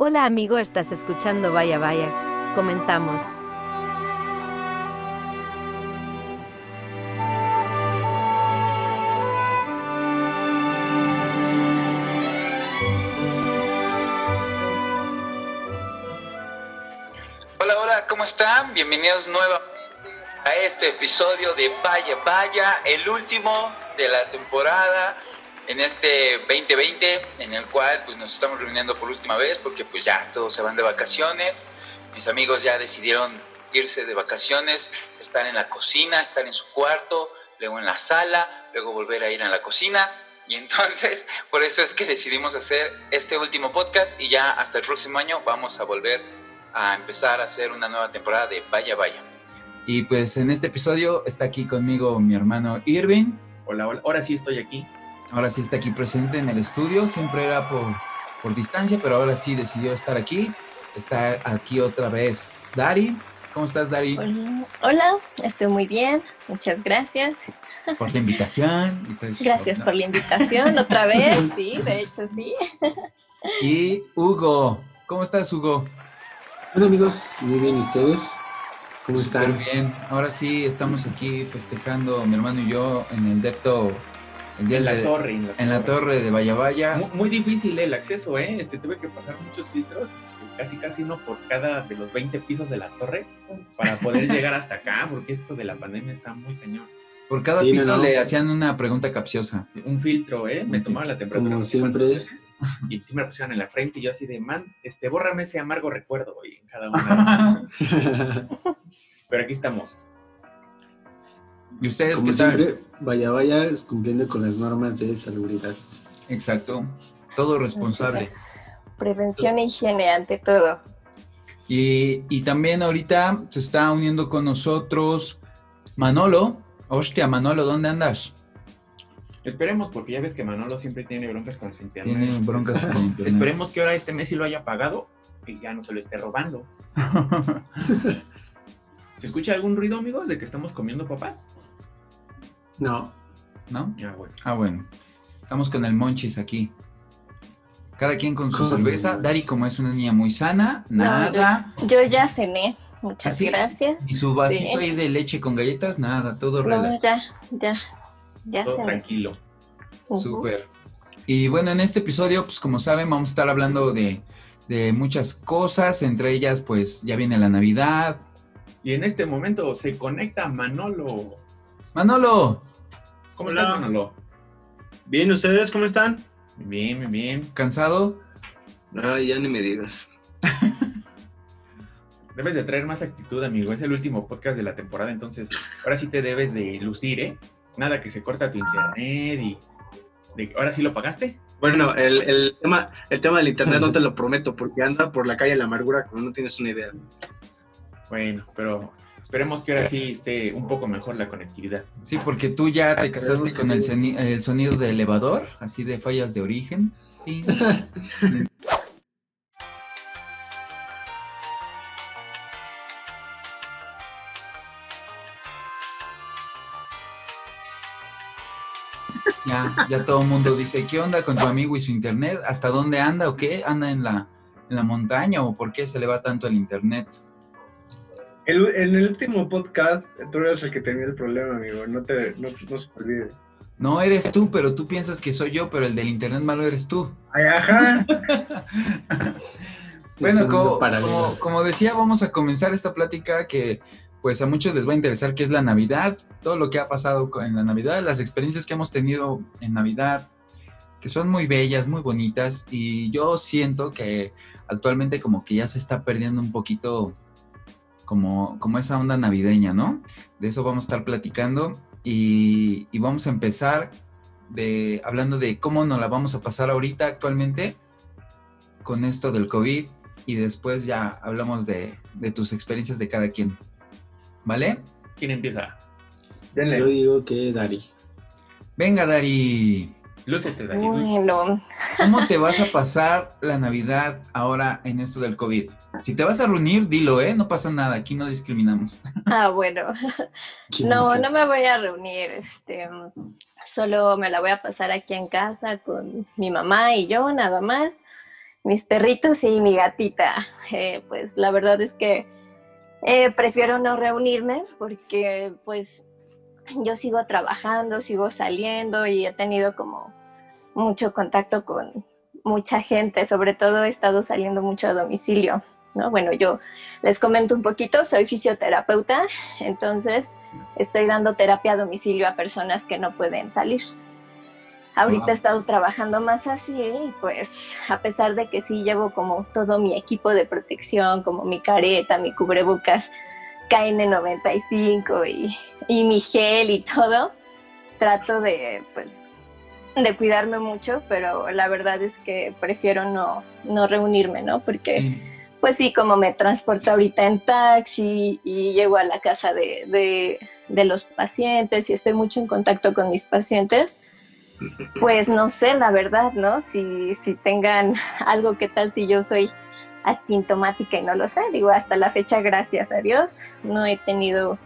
Hola amigo, estás escuchando Vaya Vaya. Comenzamos. Hola, hola, ¿cómo están? Bienvenidos nuevamente a este episodio de Vaya Vaya, el último de la temporada en este 2020, en el cual pues nos estamos reuniendo por última vez porque pues ya todos se van de vacaciones. Mis amigos ya decidieron irse de vacaciones, estar en la cocina, estar en su cuarto, luego en la sala, luego volver a ir a la cocina. Y entonces, por eso es que decidimos hacer este último podcast y ya hasta el próximo año vamos a volver a empezar a hacer una nueva temporada de Vaya Vaya. Y pues en este episodio está aquí conmigo mi hermano Irving. Hola, hola, ahora sí estoy aquí. Ahora sí está aquí presente en el estudio. Siempre era por, por distancia, pero ahora sí decidió estar aquí. Está aquí otra vez Dari. ¿Cómo estás, Dari? Hola, hola, estoy muy bien. Muchas gracias. Por la invitación. Gracias no. por la invitación otra vez. Sí, de hecho sí. Y Hugo. ¿Cómo estás, Hugo? Hola amigos, muy bien, ¿y ustedes? ¿Cómo están? bien. Ahora sí estamos aquí festejando, mi hermano y yo, en el Depto. El día En la de- torre. En la, En la torre de Vaya Vaya. Muy, muy difícil el acceso, ¿eh? Este, tuve que pasar muchos filtros, este, casi casi uno por cada de los 20 pisos de la torre, para poder llegar hasta acá, porque esto de la pandemia está muy cañón. Por cada Sí, no, piso no. le hacían una pregunta capciosa. Un filtro, ¿eh? Me Un tomaron la temperatura. Como no siempre. Y sí me lo pusieron en la frente y yo así de, man, este, bórrame ese amargo recuerdo, y en cada una. Pero aquí estamos. ¿Y ustedes Como qué tal? siempre, vaya, vaya, cumpliendo con las normas de salubridad. Exacto. Todo responsable. Prevención e higiene ante todo. Y, y también ahorita se está uniendo con nosotros Manolo. Hostia, Manolo, ¿dónde andas? Esperemos, porque ya ves que Manolo siempre tiene broncas con su internet. Tiene broncas con internet. Esperemos que ahora este mes sí lo haya pagado y ya no se lo esté robando. ¿Se escucha algún ruido, amigos, de que estamos comiendo papas? No, ¿No? Ya, bueno. Ah, bueno. Estamos con el Monchis aquí. Cada quien con su cerveza. Dari, como es una niña muy sana, No, nada. Yo ya cené. Muchas ¿Así? gracias. Y su vasito Sí. ahí de leche con galletas, nada, todo No, relax. ya, ya. Ya Todo cené. tranquilo. Ujú. Súper. Y bueno, en este episodio, pues como saben, vamos a estar hablando de, de muchas cosas, entre ellas, pues ya viene la Navidad. Y en este momento se conecta Manolo. Manolo, ¿Cómo Hola. estás, Manolo? Bien, ¿ustedes cómo están? Bien, bien, bien. ¿cansado? Ay, ya ni me digas. Debes de traer más actitud, amigo. Es el último podcast de la temporada, entonces ahora sí te debes de lucir, ¿eh? Nada que se corta tu internet y... de- ¿Ahora sí lo pagaste? Bueno, el, el tema, el tema del internet no te lo prometo, porque anda por la calle la amargura como no tienes una idea. Bueno, pero esperemos que ahora sí esté un poco mejor la conectividad. Sí, porque tú ya te casaste con el, el sonido de elevador, así de fallas de origen. Ya, ya todo el mundo dice, ¿qué onda con tu amigo y su internet? ¿Hasta dónde anda o qué? ¿Anda en la, en la montaña o por qué se le va tanto el internet? El- en el último podcast, tú eras el que tenía el problema, amigo. No, te, no, no se te olvide. No eres tú, pero tú piensas que soy yo, pero el del internet malo eres tú. Ay, ajá. Bueno, como, como- como decía, vamos a comenzar esta plática que pues a muchos les va a interesar, que es la Navidad, todo lo que ha pasado en la Navidad, las experiencias que hemos tenido en Navidad, que son muy bellas, muy bonitas, y yo siento que actualmente como que ya se está perdiendo un poquito como, como esa onda navideña, ¿no? De eso vamos a estar platicando y, y vamos a empezar de, hablando de cómo nos la vamos a pasar ahorita actualmente con esto del COVID y después ya hablamos de, de tus experiencias de cada quien. ¿Vale? ¿Quién empieza? yo digo que Dari. Venga, Dari. Lúcete, Dani. Bueno, ¿Cómo te vas a pasar la Navidad ahora en esto del COVID? Si te vas a reunir, dilo, ¿eh? No pasa nada, aquí no discriminamos. ah, bueno. ¿Quién No, no me voy a reunir. Este, solo me la voy a pasar aquí en casa con mi mamá y yo, nada más. mis perritos y mi gatita. Eh, pues la verdad es que eh, prefiero no reunirme porque pues yo sigo trabajando, sigo saliendo y he tenido como mucho contacto con mucha gente, sobre todo he estado saliendo mucho a domicilio. ¿no? Bueno, yo les comento un poquito, soy fisioterapeuta, entonces estoy dando terapia a domicilio a personas que no pueden salir. Ahorita he estado trabajando más así pues a pesar de que sí llevo como todo mi equipo de protección, como mi careta, mi cubrebocas KN95 y, y mi gel y todo, trato de pues de cuidarme mucho, pero la verdad es que prefiero no, no reunirme, ¿no? Porque pues sí, como me transporto ahorita en taxi y llego a la casa de, los pacientes y estoy mucho en contacto con mis pacientes, pues no sé, la verdad, ¿no? Si, si tengan algo, ¿qué tal si yo soy asintomática y no lo sé? Digo, hasta la fecha, gracias a Dios, no he tenido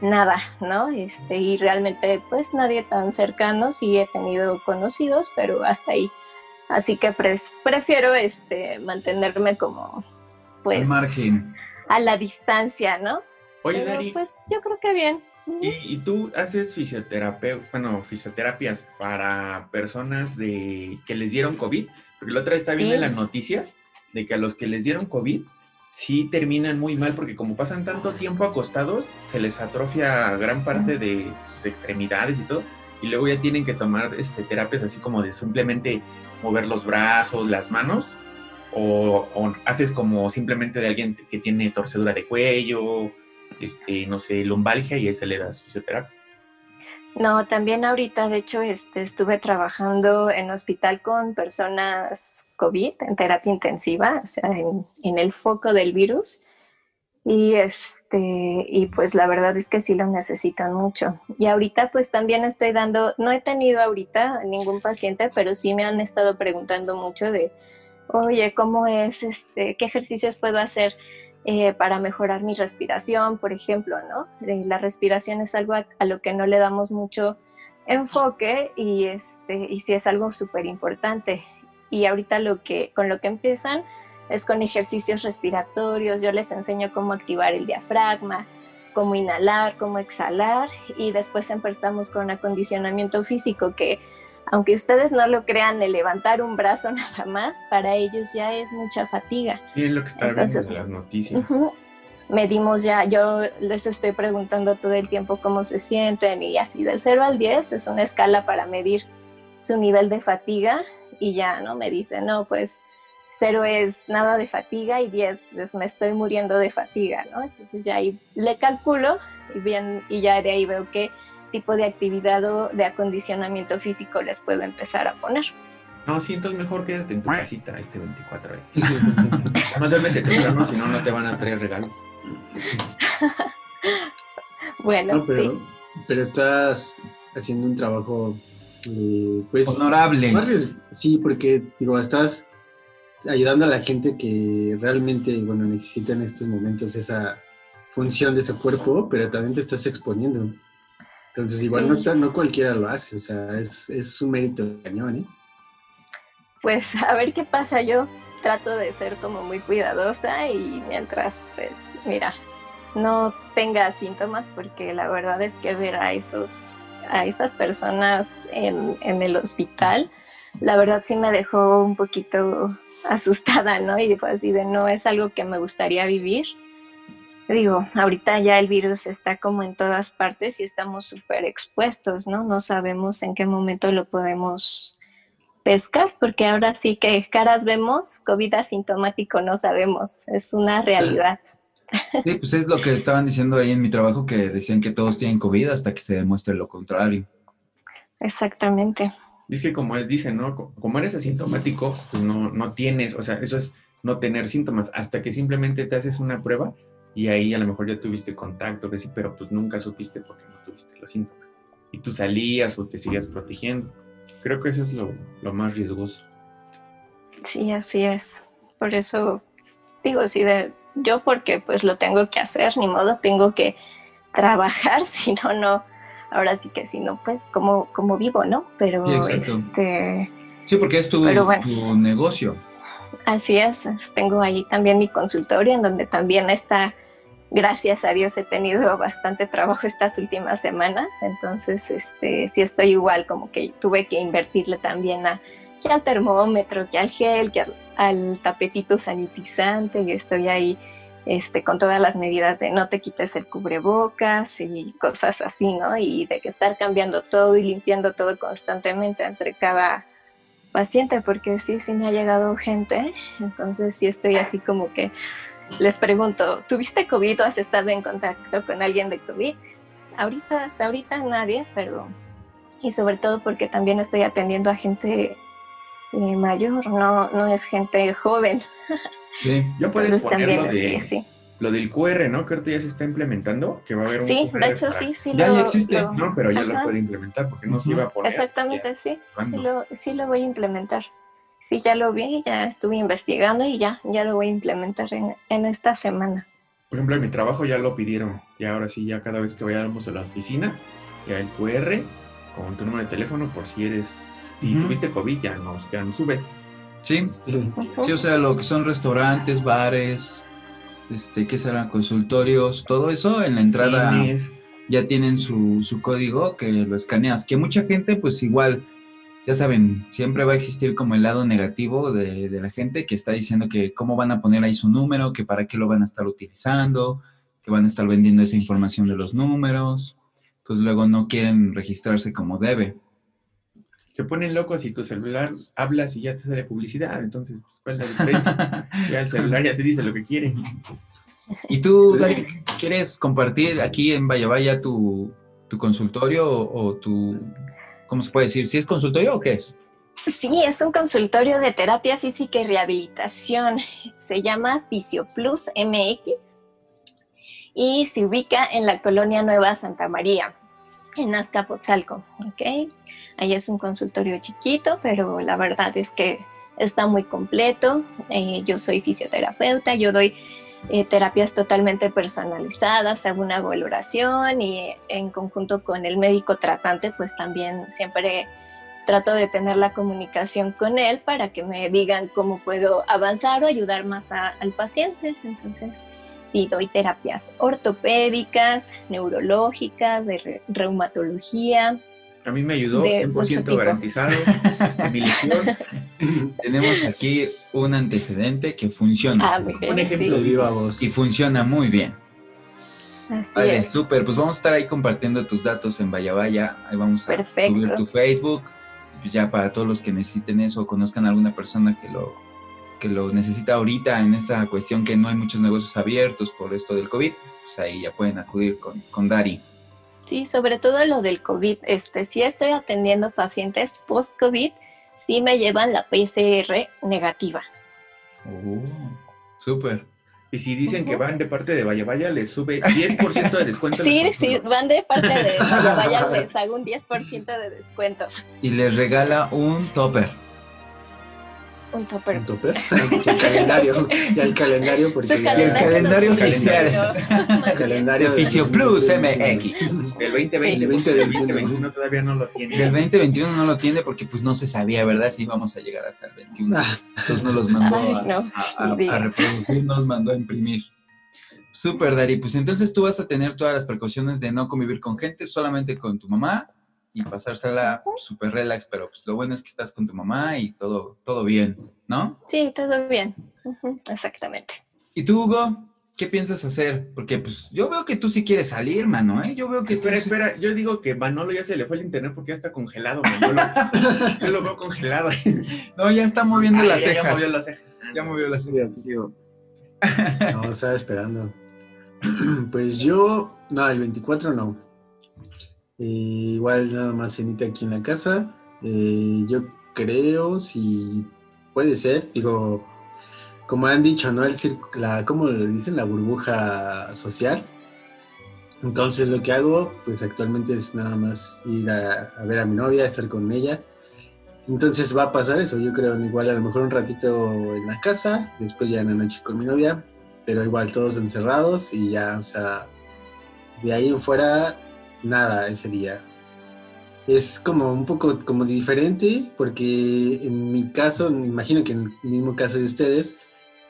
nada, ¿no? Este, y realmente, pues nadie tan cercano, sí he tenido conocidos, pero hasta ahí. Así que prefiero este, mantenerme como pues, al margen. A la distancia, ¿no? Oye, Dari. Pues yo creo que bien. ¿Y, tú haces fisioterapia, bueno, fisioterapias para personas de que les dieron COVID? Porque la otra vez está viendo en las noticias de que a los que les dieron COVID sí terminan muy mal porque como pasan tanto tiempo acostados, se les atrofia gran parte de sus extremidades y todo. Y luego ya tienen que tomar este, terapias así como de simplemente mover los brazos, las manos o, haces como simplemente de alguien que tiene torcedura de cuello, este, no sé, lumbalgia y ese le das fisioterapia. No, también ahorita, de hecho, este, estuve trabajando en hospital con personas COVID en terapia intensiva, o sea, en, en, el foco del virus. Y, este, y pues la verdad es que sí lo necesitan mucho. Y ahorita pues también estoy dando, no he tenido ahorita ningún paciente, pero sí me han estado preguntando mucho de oye, ¿cómo es, este, qué ejercicios puedo hacer eh, para mejorar mi respiración, por ejemplo, ¿no? Eh, la respiración es algo a, lo que no le damos mucho enfoque y, este, y sí es algo súper importante. Y ahorita lo que, con lo que empiezan es con ejercicios respiratorios, yo les enseño cómo activar el diafragma, cómo inhalar, cómo exhalar y después empezamos con acondicionamiento físico que aunque ustedes no lo crean, el levantar un brazo nada más, para ellos ya es mucha fatiga. Sí, es lo que está Entonces, viendo en las noticias. medimos ya, yo les estoy preguntando todo el tiempo cómo se sienten y así del 0 al 10 es una escala para medir su nivel de fatiga y ya, ¿no? Me dicen, no, pues 0 es nada de fatiga y 10 es me estoy muriendo de fatiga, ¿no? Entonces ya ahí le calculo y bien, y ya de ahí veo que tipo de actividad o de acondicionamiento físico les puedo empezar a poner. No, sí, entonces mejor quédate en tu casita este 24 Más duérmete temprano, si no, no te van a traer regalos. bueno, pero, sí. Pero estás haciendo un trabajo, eh, pues... Honorable. Sí, porque, digo, estás ayudando a la gente que realmente, bueno, necesita en estos momentos esa función de su cuerpo, pero también te estás exponiendo. Entonces, igual no, no, cualquiera lo hace, o sea, es, es un mérito cañón, ¿eh? Pues a ver qué pasa, yo trato de ser como muy cuidadosa y mientras, pues, mira, no tenga síntomas, porque la verdad es que ver a esos, a esas personas en, en el hospital, la verdad sí me dejó un poquito asustada, ¿no? Y fue así de no es algo que me gustaría vivir digo, ahorita ya el virus está como en todas partes y estamos súper expuestos, ¿no? No sabemos en qué momento lo podemos pescar, porque ahora sí que caras vemos, COVID asintomático no sabemos, es una realidad. Sí, pues es lo que estaban diciendo ahí en mi trabajo, que decían que todos tienen COVID hasta que se demuestre lo contrario. Exactamente. Es que como él dice, ¿no? Como eres asintomático, pues no, no tienes, o sea, eso es no tener síntomas, hasta que simplemente te haces una prueba y ahí a lo mejor ya tuviste contacto, que sí, pero pues nunca supiste porque no tuviste los síntomas. Y tú salías o te seguías protegiendo. Creo que eso es lo, más riesgoso. Sí, así es. Por eso digo, sí, de, yo porque pues lo tengo que hacer, ni modo, tengo que trabajar, si no, no, ahora sí que si no, pues como, como vivo, ¿no? Pero sí, este... Sí, porque es tu, tu negocio. así es. Tengo ahí también mi consultorio en donde también está, gracias a Dios, he tenido bastante trabajo estas últimas semanas. Entonces, este, sí estoy igual, como que tuve que invertirle también a, que al termómetro, que al gel, que al, tapetito sanitizante y estoy ahí este, con todas las medidas de no te quites el cubrebocas y cosas así, ¿no? Y de que estar cambiando todo y limpiando todo constantemente entre cada paciente, porque sí, sí me ha llegado gente, entonces sí estoy así como que les pregunto, ¿tuviste COVID o has estado en contacto con alguien de COVID? Ahorita, hasta ahorita nadie, pero... Y sobre todo porque también estoy atendiendo a gente eh, mayor, no, no es gente joven. Sí, puedes Entonces poner lo, de, sí. lo del QR, ¿no? Que ahorita ya se está implementando, que va a haber un Sí, QR de hecho para- sí, sí Ya, lo... ya existe. lo- No, pero ya lo Ajá. puede implementar porque no se iba a poner. Exactamente, ya. sí. Lo, sí lo voy a implementar. Sí, ya lo vi, ya estuve investigando y ya, ya lo voy a implementar en, en esta semana. Por ejemplo, en mi trabajo ya lo pidieron. Y ahora sí, ya cada vez que vayamos a la oficina, ya el QR con tu número de teléfono por si eres, si tuviste COVID, ya nos, ya nos subes. Sí, sí, o sea, lo que son restaurantes, bares, este, ¿qué serán? Consultorios, todo eso en la entrada Cines. ya tienen su, su código que lo escaneas. Que mucha gente, pues igual, ya saben, siempre va a existir como el lado negativo de, de la gente que está diciendo que cómo van a poner ahí su número, que para qué lo van a estar utilizando, que van a estar vendiendo esa información de los números. Entonces luego no quieren registrarse como debe. Se ponen locos y tu celular hablas y ya te sale publicidad. Entonces, ¿cuál es la diferencia? ya el celular ya te dice lo que quiere. ¿Y tú. Dani, quieres compartir aquí en Vaya Vaya tu, tu consultorio o, o tu, ¿cómo se puede decir? ¿Si es consultorio o qué es? Sí, es un consultorio de terapia física y rehabilitación. Se llama FisioPlus MX y se ubica en la colonia Nueva Santa María, en Azcapotzalco. ¿ok? Ahí es un consultorio chiquito, pero la verdad es que está muy completo. Eh, yo soy fisioterapeuta, yo doy eh, terapias totalmente personalizadas, hago una valoración y en conjunto con el médico tratante, pues también siempre trato de tener la comunicación con él para que me digan cómo puedo avanzar o ayudar más al paciente. Entonces, sí, doy terapias ortopédicas, neurológicas, de re- reumatología. A mí me ayudó De mucho 100% tipo. garantizado. mi lesión. Tenemos aquí un antecedente que funciona Ah, bien, Un ejemplo De sí, viva voz. y funciona muy bien. así Vale, es. súper. Pues vamos a estar ahí compartiendo tus datos en Vaya Vaya. Ahí vamos a subir tu Facebook. Pues ya para todos los que necesiten eso o conozcan a alguna persona que lo, que lo necesita ahorita en esta cuestión que no hay muchos negocios abiertos por esto del COVID, pues ahí ya pueden acudir con, con Dari. Sí, sobre todo lo del COVID. Este, si estoy atendiendo pacientes post-COVID, sí me llevan la PCR negativa. Oh, súper. Y si dicen que van de parte de Vaya Vaya, les sube 10% de descuento. en Sí, sí, van de parte de Vaya Vaya, les hago un 10% de descuento. Y les regala un topper. Un topper. ¿Un topper? El calendario. Ya el calendario, porque Su ya- calendario, calendario 2021. el calendario de Fisio Plus MX. El 2020, Sí. porque el 2021. 2021 todavía no lo tiene. Del 2021 no lo tiene porque pues no se sabía, ¿verdad? Si íbamos a llegar hasta el 21. Ah, Entonces nos los mandó a reproducir, nos mandó a imprimir. Súper, Dari. Pues entonces tú vas a tener todas las precauciones de no convivir con gente, solamente con tu mamá y pasársela súper relax, pero pues lo bueno es que estás con tu mamá y todo, todo bien, ¿no? Sí, todo bien. Exactamente. ¿Y tú, Hugo? ¿Qué piensas hacer? Porque pues yo veo que tú sí quieres salir, mano, ¿eh? Yo veo que tú Espera, sí- espera, yo digo que Manolo ya se le fue el internet porque ya está congelado. man. Yo lo, veo congelado. No, ya está moviendo Ah, las ya- ya cejas. movió las cejas. Ya movió las cejas. No, estaba esperando. Pues yo, no, el 24 no. Eh, igual nada más cenita aquí en la casa. Eh, yo creo, si puede ser, digo, como han dicho, ¿no? El la, ¿cómo le dicen? La burbuja social. Entonces lo que hago, pues actualmente es nada más ir a, a ver a mi novia, estar con ella. Entonces va a pasar eso, yo creo, igual a lo mejor un ratito en la casa, después ya en la noche con mi novia, pero igual todos encerrados y ya, o sea, de ahí en fuera, nada ese día. es como un poco como diferente, porque en mi caso, me imagino que en el mismo caso de ustedes,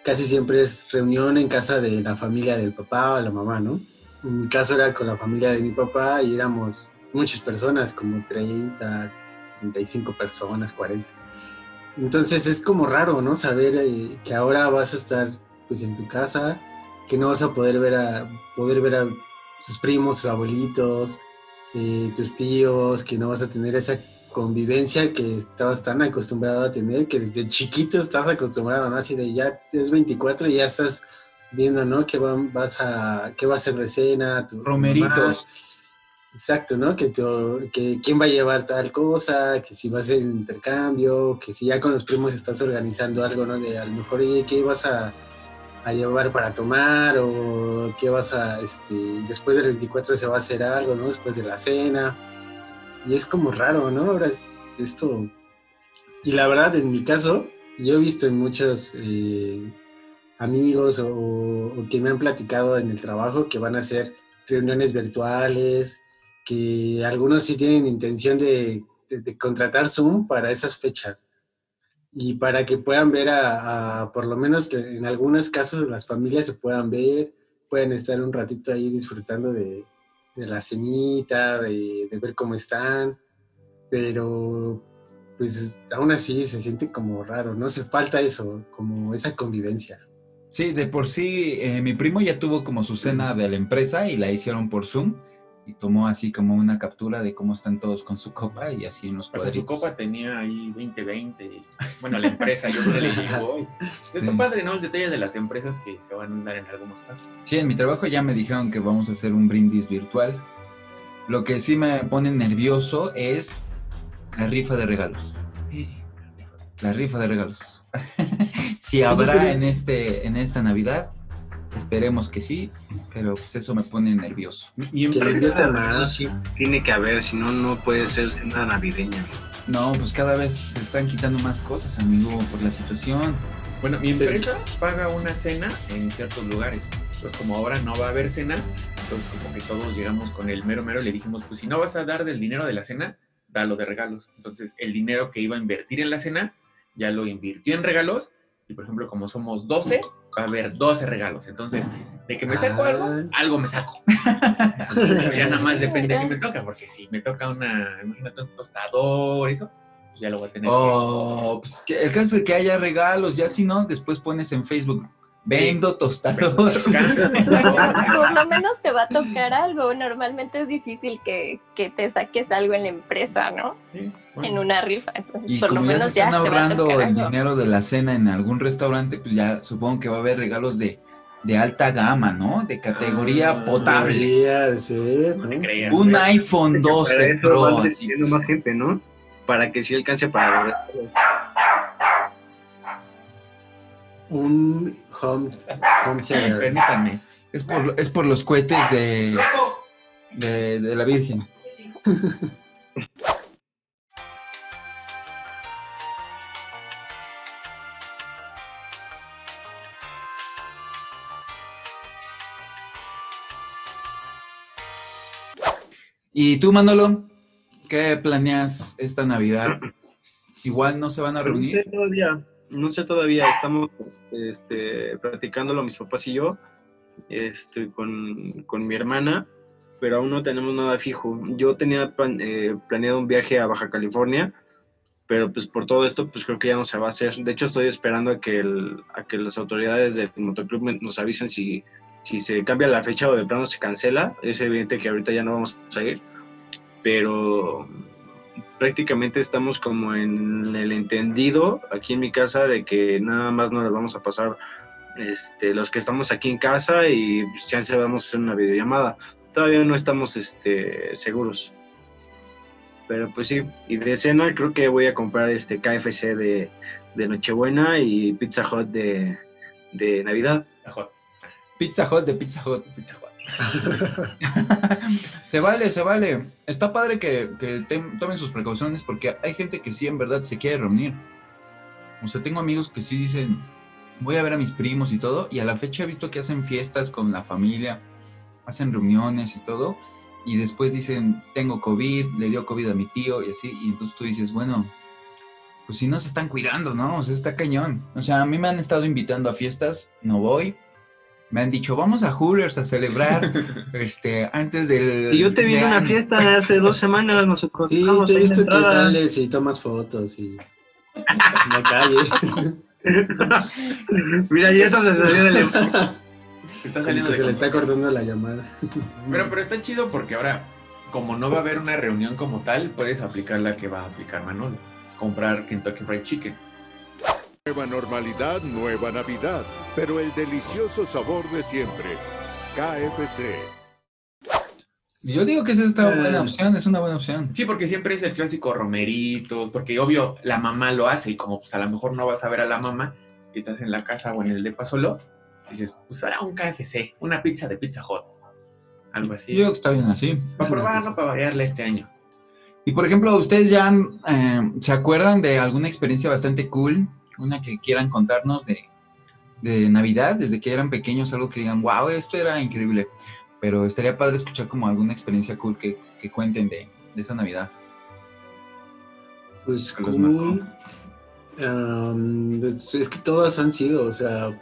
casi siempre es reunión en casa de la familia del papá o la mamá, ¿no? En mi caso era con la familia de mi papá y éramos muchas personas, como 30, 35 personas, 40. Entonces es como raro, ¿no? Saber eh, que ahora vas a estar pues en tu casa, que no vas a poder ver a poder ver a tus primos, tus abuelitos, eh, tus tíos, que no vas a tener esa convivencia que estabas tan acostumbrado a tener, que desde chiquito estás acostumbrado, ¿no? Así de ya es 24 y ya estás viendo, ¿no? ¿Qué, vas a, qué va a ser de cena? Tu, Romeritos. Exacto, ¿no? Que, que quién va a llevar tal cosa, que si va a ser intercambio, que si ya con los primos estás organizando algo, ¿no? De a lo mejor, ¿qué vas a, a llevar para tomar? O qué vas a, este, después del 24 se va a hacer algo, ¿no? Después de la cena. Y es como raro, ¿no? Ahora esto... Y la verdad, en mi caso, yo he visto en muchos eh, amigos o, o que me han platicado en el trabajo que van a hacer reuniones virtuales, que algunos sí tienen intención de, contratar Zoom para esas fechas y para que puedan ver a, por lo menos en algunos casos las familias se puedan ver, pueden estar un ratito ahí disfrutando de, la cenita, de, ver cómo están, pero pues aún así se siente como raro, ¿no? Se falta eso, como esa convivencia. Sí, de por sí, eh, mi primo ya tuvo como su cena de la empresa y la hicieron por Zoom y tomó así como una captura de cómo están todos con su copa y así en los cuadritos. su copa tenía ahí 2020, bueno, la empresa yo se le llegó. Está padre, ¿no? El detalle de las empresas que se van a dar en algunos casos. Sí, en mi trabajo ya me dijeron que vamos a hacer un brindis virtual. Lo que sí me pone nervioso es la rifa de regalos. La rifa de regalos. si habrá en, este, en esta Navidad, Esperemos que sí, pero pues eso me pone nervioso. Y en más. tiene que haber, si no, no puede ser cena navideña. No, pues cada vez se están quitando más cosas, amigo, por la situación. Bueno, mi empresa paga una cena en ciertos lugares. Entonces, como ahora no va a haber cena, entonces como que todos llegamos con el mero mero y le dijimos, pues si no vas a dar del dinero de la cena, dalo de regalos. Entonces, el dinero que iba a invertir en la cena, ya lo invirtió en regalos. Y por ejemplo, como somos 12, va a haber 12 regalos. Entonces, de que me saco algo, ah. algo me saco. ya nada más depende de qué me toca, porque si me toca una, imagínate un tostador y eso, pues ya lo voy a tener. Oh, pues el caso de que haya regalos, ya si no, después pones en Facebook. Vendo tostador. Por lo menos te va a tocar algo. Normalmente es difícil que, que te saques algo en la empresa, ¿no? En una rifa. Entonces, por lo menos ya, están ahorrando el dinero de la cena en algún restaurante, pues ya supongo que va a haber regalos de, de alta gama, ¿no? De categoría ah, potable. Un iPhone 12 Pro. más gente, ¿no? Para que sí alcance para un home, home Permítanme. Es por, es por los cohetes de, de, de la Virgen. ¿Y tú, Manolo? ¿Qué planeas esta Navidad? Igual no se van a reunir. No sé todavía, no sé todavía. Estamos este, platicándolo mis papás y yo, este, con, con mi hermana, pero aún no tenemos nada fijo. Yo tenía eh, planeado un viaje a Baja California, pero pues por todo esto, pues creo que ya no se va a hacer. De hecho, estoy esperando a que, el, a que las autoridades del motoclub nos avisen si si se cambia la fecha o de plano se cancela, es evidente que ahorita ya no vamos a ir, pero prácticamente estamos como en el entendido aquí en mi casa de que nada más nos vamos a pasar este, los que estamos aquí en casa y se vamos a hacer una videollamada. Todavía no estamos este, seguros. Pero pues sí, y de cena creo que voy a comprar este KFC de, de Nochebuena y Pizza Hut de, de Navidad. Pizza Hut de Pizza Hut. Pizza se vale, se vale. Está padre que, tomen sus precauciones porque hay gente que sí en verdad se quiere reunir. O sea, tengo amigos que sí dicen, voy a ver a mis primos y todo, y a la fecha he visto que hacen fiestas con la familia, hacen reuniones y todo, y después dicen, tengo COVID, le dio COVID a mi tío y así, y entonces tú dices, bueno, pues si no se están cuidando, ¿no? O sea, está cañón. O sea, a mí me han estado invitando a fiestas, no voy. Me han dicho, vamos a Hooters a celebrar este, antes del... Y yo te vi en una fiesta hace dos semanas, nos Sí, encontramos te he visto que sales y tomas fotos y en la calle. Mira, ya esto se salió del... Se está saliendo que de se le está cortando la llamada. Pero, pero está chido porque ahora, como no va a haber una reunión como tal, puedes aplicar la que va a aplicar Manolo. Comprar Kentucky Fried Chicken. Nueva normalidad, nueva Navidad, pero el delicioso sabor de siempre. KFC. Yo digo que esa es una buena Eh. opción, es una buena opción. Sí, porque siempre es el clásico romerito, porque obvio la mamá lo hace y como pues a lo mejor no vas a ver a la mamá y estás en la casa o en el depa solo, dices, pues ahora un KFC, una pizza de Pizza Hut, algo así. Yo digo que está bien así. Para probar, no para variarle este año. Y por ejemplo, ¿ustedes ya eh, se acuerdan de alguna experiencia bastante cool? Una que quieran contarnos de, de Navidad, desde que eran pequeños, algo que digan, wow, esto era increíble. Pero estaría padre escuchar como alguna experiencia cool que, que cuenten de, de esa Navidad. Pues cool. Pues, es que todas han sido, o sea,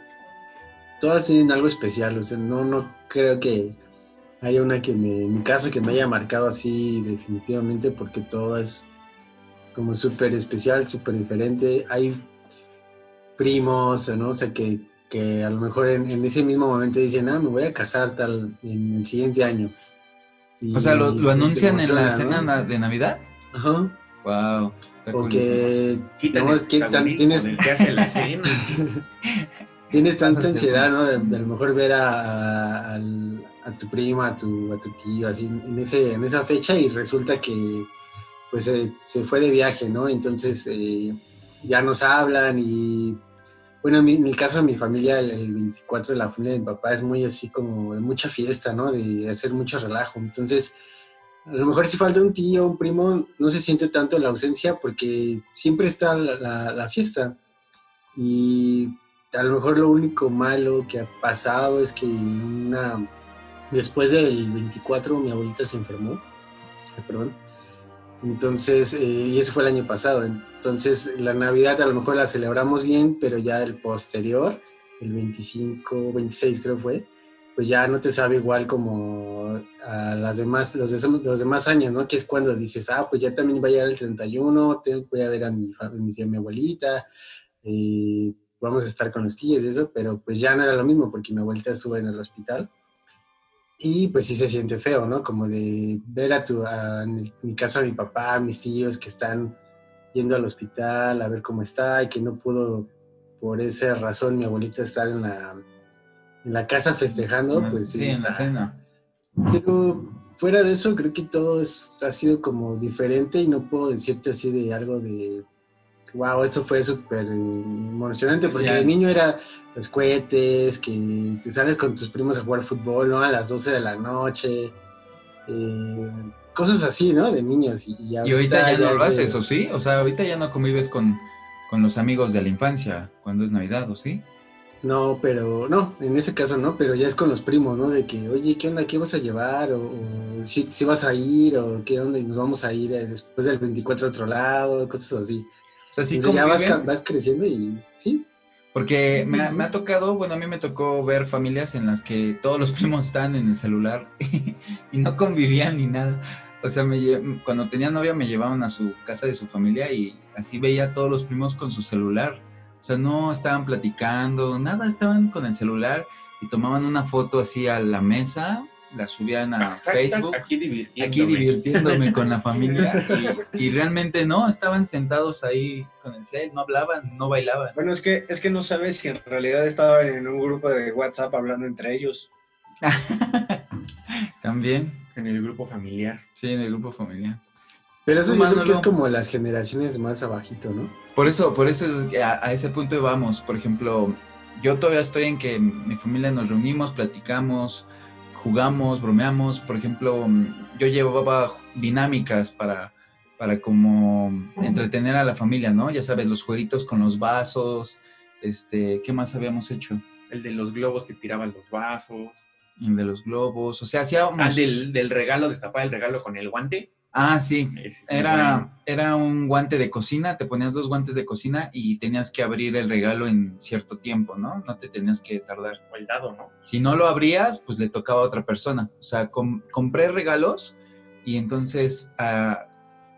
todas tienen algo especial, o sea, no, no creo que haya una que me, en mi caso, que me haya marcado así definitivamente, porque todo es como súper especial, súper diferente. Hay primos, ¿no? O sea, que, que a lo mejor en, en ese mismo momento dicen, ah, me voy a casar tal en el siguiente año. Y O sea, ¿lo, lo anuncian en la cena de Navidad? Ajá. Wow. O que Quitan No, es que tan- tienes- que hace la cena. Tienes tanta ansiedad, ¿no? De, de a lo mejor ver a, a- al- a tu prima, a tu, a tu tío, así, en, ese, en esa fecha y resulta que pues eh, se fue de viaje, ¿no? Entonces eh, ya nos hablan y bueno, en, el caso de mi familia, el, el 24 de la familia de mi papá es muy así como de mucha fiesta, ¿no? De hacer mucho relajo. Entonces, a lo mejor si falta un tío, un primo, no se siente tanto la ausencia porque siempre está la, la- fiesta. Y a lo mejor lo único malo que ha pasado es que una, después del 24 mi abuelita se enfermó. Perdón. Entonces, eh, y eso fue el año pasado. Entonces, la Navidad a lo mejor la celebramos bien, pero ya el posterior, el 25, 26 creo fue, pues ya no te sabe igual como a las demás, los, los demás años, ¿no? Que es cuando dices, ah, pues ya también va a llegar el 31, te- voy a ver a mi, fa- mi, a mi abuelita, eh, vamos a estar con los tíos y eso, pero pues ya no era lo mismo porque mi abuelita estuvo en el hospital. Y pues sí se siente feo, ¿no? Como de ver a tu, a- en mi caso a mi papá, a mis tíos que están yendo al hospital a ver cómo está y que no pudo por esa razón mi abuelita estar en la, en la casa festejando, pues sí. sí, en la está- cena. pero fuera de eso, creo que todo es- ha sido como diferente y no puedo decirte así de algo de, wow, eso fue súper emocionante, porque de niño era los cohetes, que te sales con tus primos a jugar fútbol, ¿no? A las 12 de la noche, eh, cosas así, ¿no? De niños. Y, y Y ahorita ya no lo haces, ¿o sí? O sea, ahorita ya no convives con, con los amigos de la infancia cuando es Navidad, ¿o sí? No, pero no, en ese caso no, pero ya es con los primos, ¿no? De que, oye, ¿qué onda? ¿Qué vas a llevar? O, o si, si vas a ir, o qué onda, y nos vamos a ir eh, después del 24 a otro lado, cosas así. O sea, sí Entonces ya vas, creciendo y sí. Porque me, ha- me ha tocado, bueno, a mí me tocó ver familias en las que todos los primos estaban en el celular y no convivían ni nada. O sea, me cuando tenía novia me llevaban a su casa de su familia y así veía a todos los primos con su celular. O sea, no estaban platicando, nada, estaban con el celular y tomaban una foto así a la mesa, la subían a Hashtag Facebook. Aquí divirtiéndome. Aquí divirtiéndome con la familia y, y realmente no, estaban sentados ahí con el cel, no hablaban, no bailaban. Bueno, es que, es que no sabes si en realidad estaban en un grupo de WhatsApp hablando entre ellos. También, En el grupo familiar. sí, en el grupo familiar. Pero eso Tú, yo creo que Manolo. es como las generaciones más abajito, ¿no? Por eso, por eso a ese punto vamos. Por ejemplo, yo todavía estoy en que mi familia nos reunimos, platicamos, jugamos, bromeamos. Por ejemplo, yo llevaba dinámicas para, para como entretener a la familia, ¿no? Ya sabes, los jueguitos con los vasos, este, ¿qué más habíamos hecho? El de los globos que tiraban los vasos. el de los globos, o sea, hacíamos... Ah, del, del regalo, destapar el regalo con el guante. Ah, sí, era, era un guante de cocina, te ponías dos guantes de cocina y tenías que abrir el regalo en cierto tiempo, ¿no? No te tenías que tardar. O el dado, ¿no? Si no lo abrías, pues le tocaba a otra persona. O sea, com- compré regalos y entonces ah,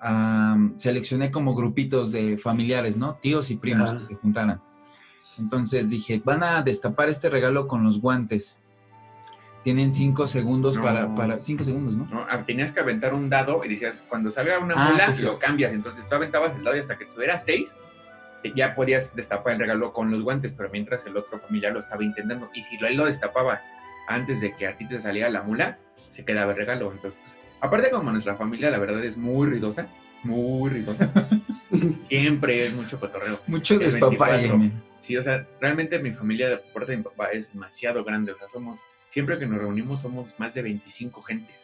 ah, seleccioné como grupitos de familiares, ¿no? Tíos y primos Ajá. que se juntaran. Entonces dije, van a destapar este regalo con los guantes. Tienen cinco segundos No. para, para... Cinco segundos, ¿no? ¿no? Tenías que aventar un dado y decías, cuando salga una Ah, mula, sí, sí. lo cambias. Entonces tú aventabas el dado y hasta que tuviera seis, eh, ya podías destapar el regalo con los guantes, pero mientras el otro familiar lo estaba intentando. Y si él lo destapaba antes de que a ti te saliera la mula, se quedaba el regalo. Entonces, pues, aparte como nuestra familia, la verdad es muy ruidosa, muy ruidosa. Siempre es mucho cotorreo. Mucho despapalle. 24. men. Sí, o sea, realmente mi familia de parte de mi papá es demasiado grande. O sea, somos, siempre que nos reunimos somos más de 25 gentes.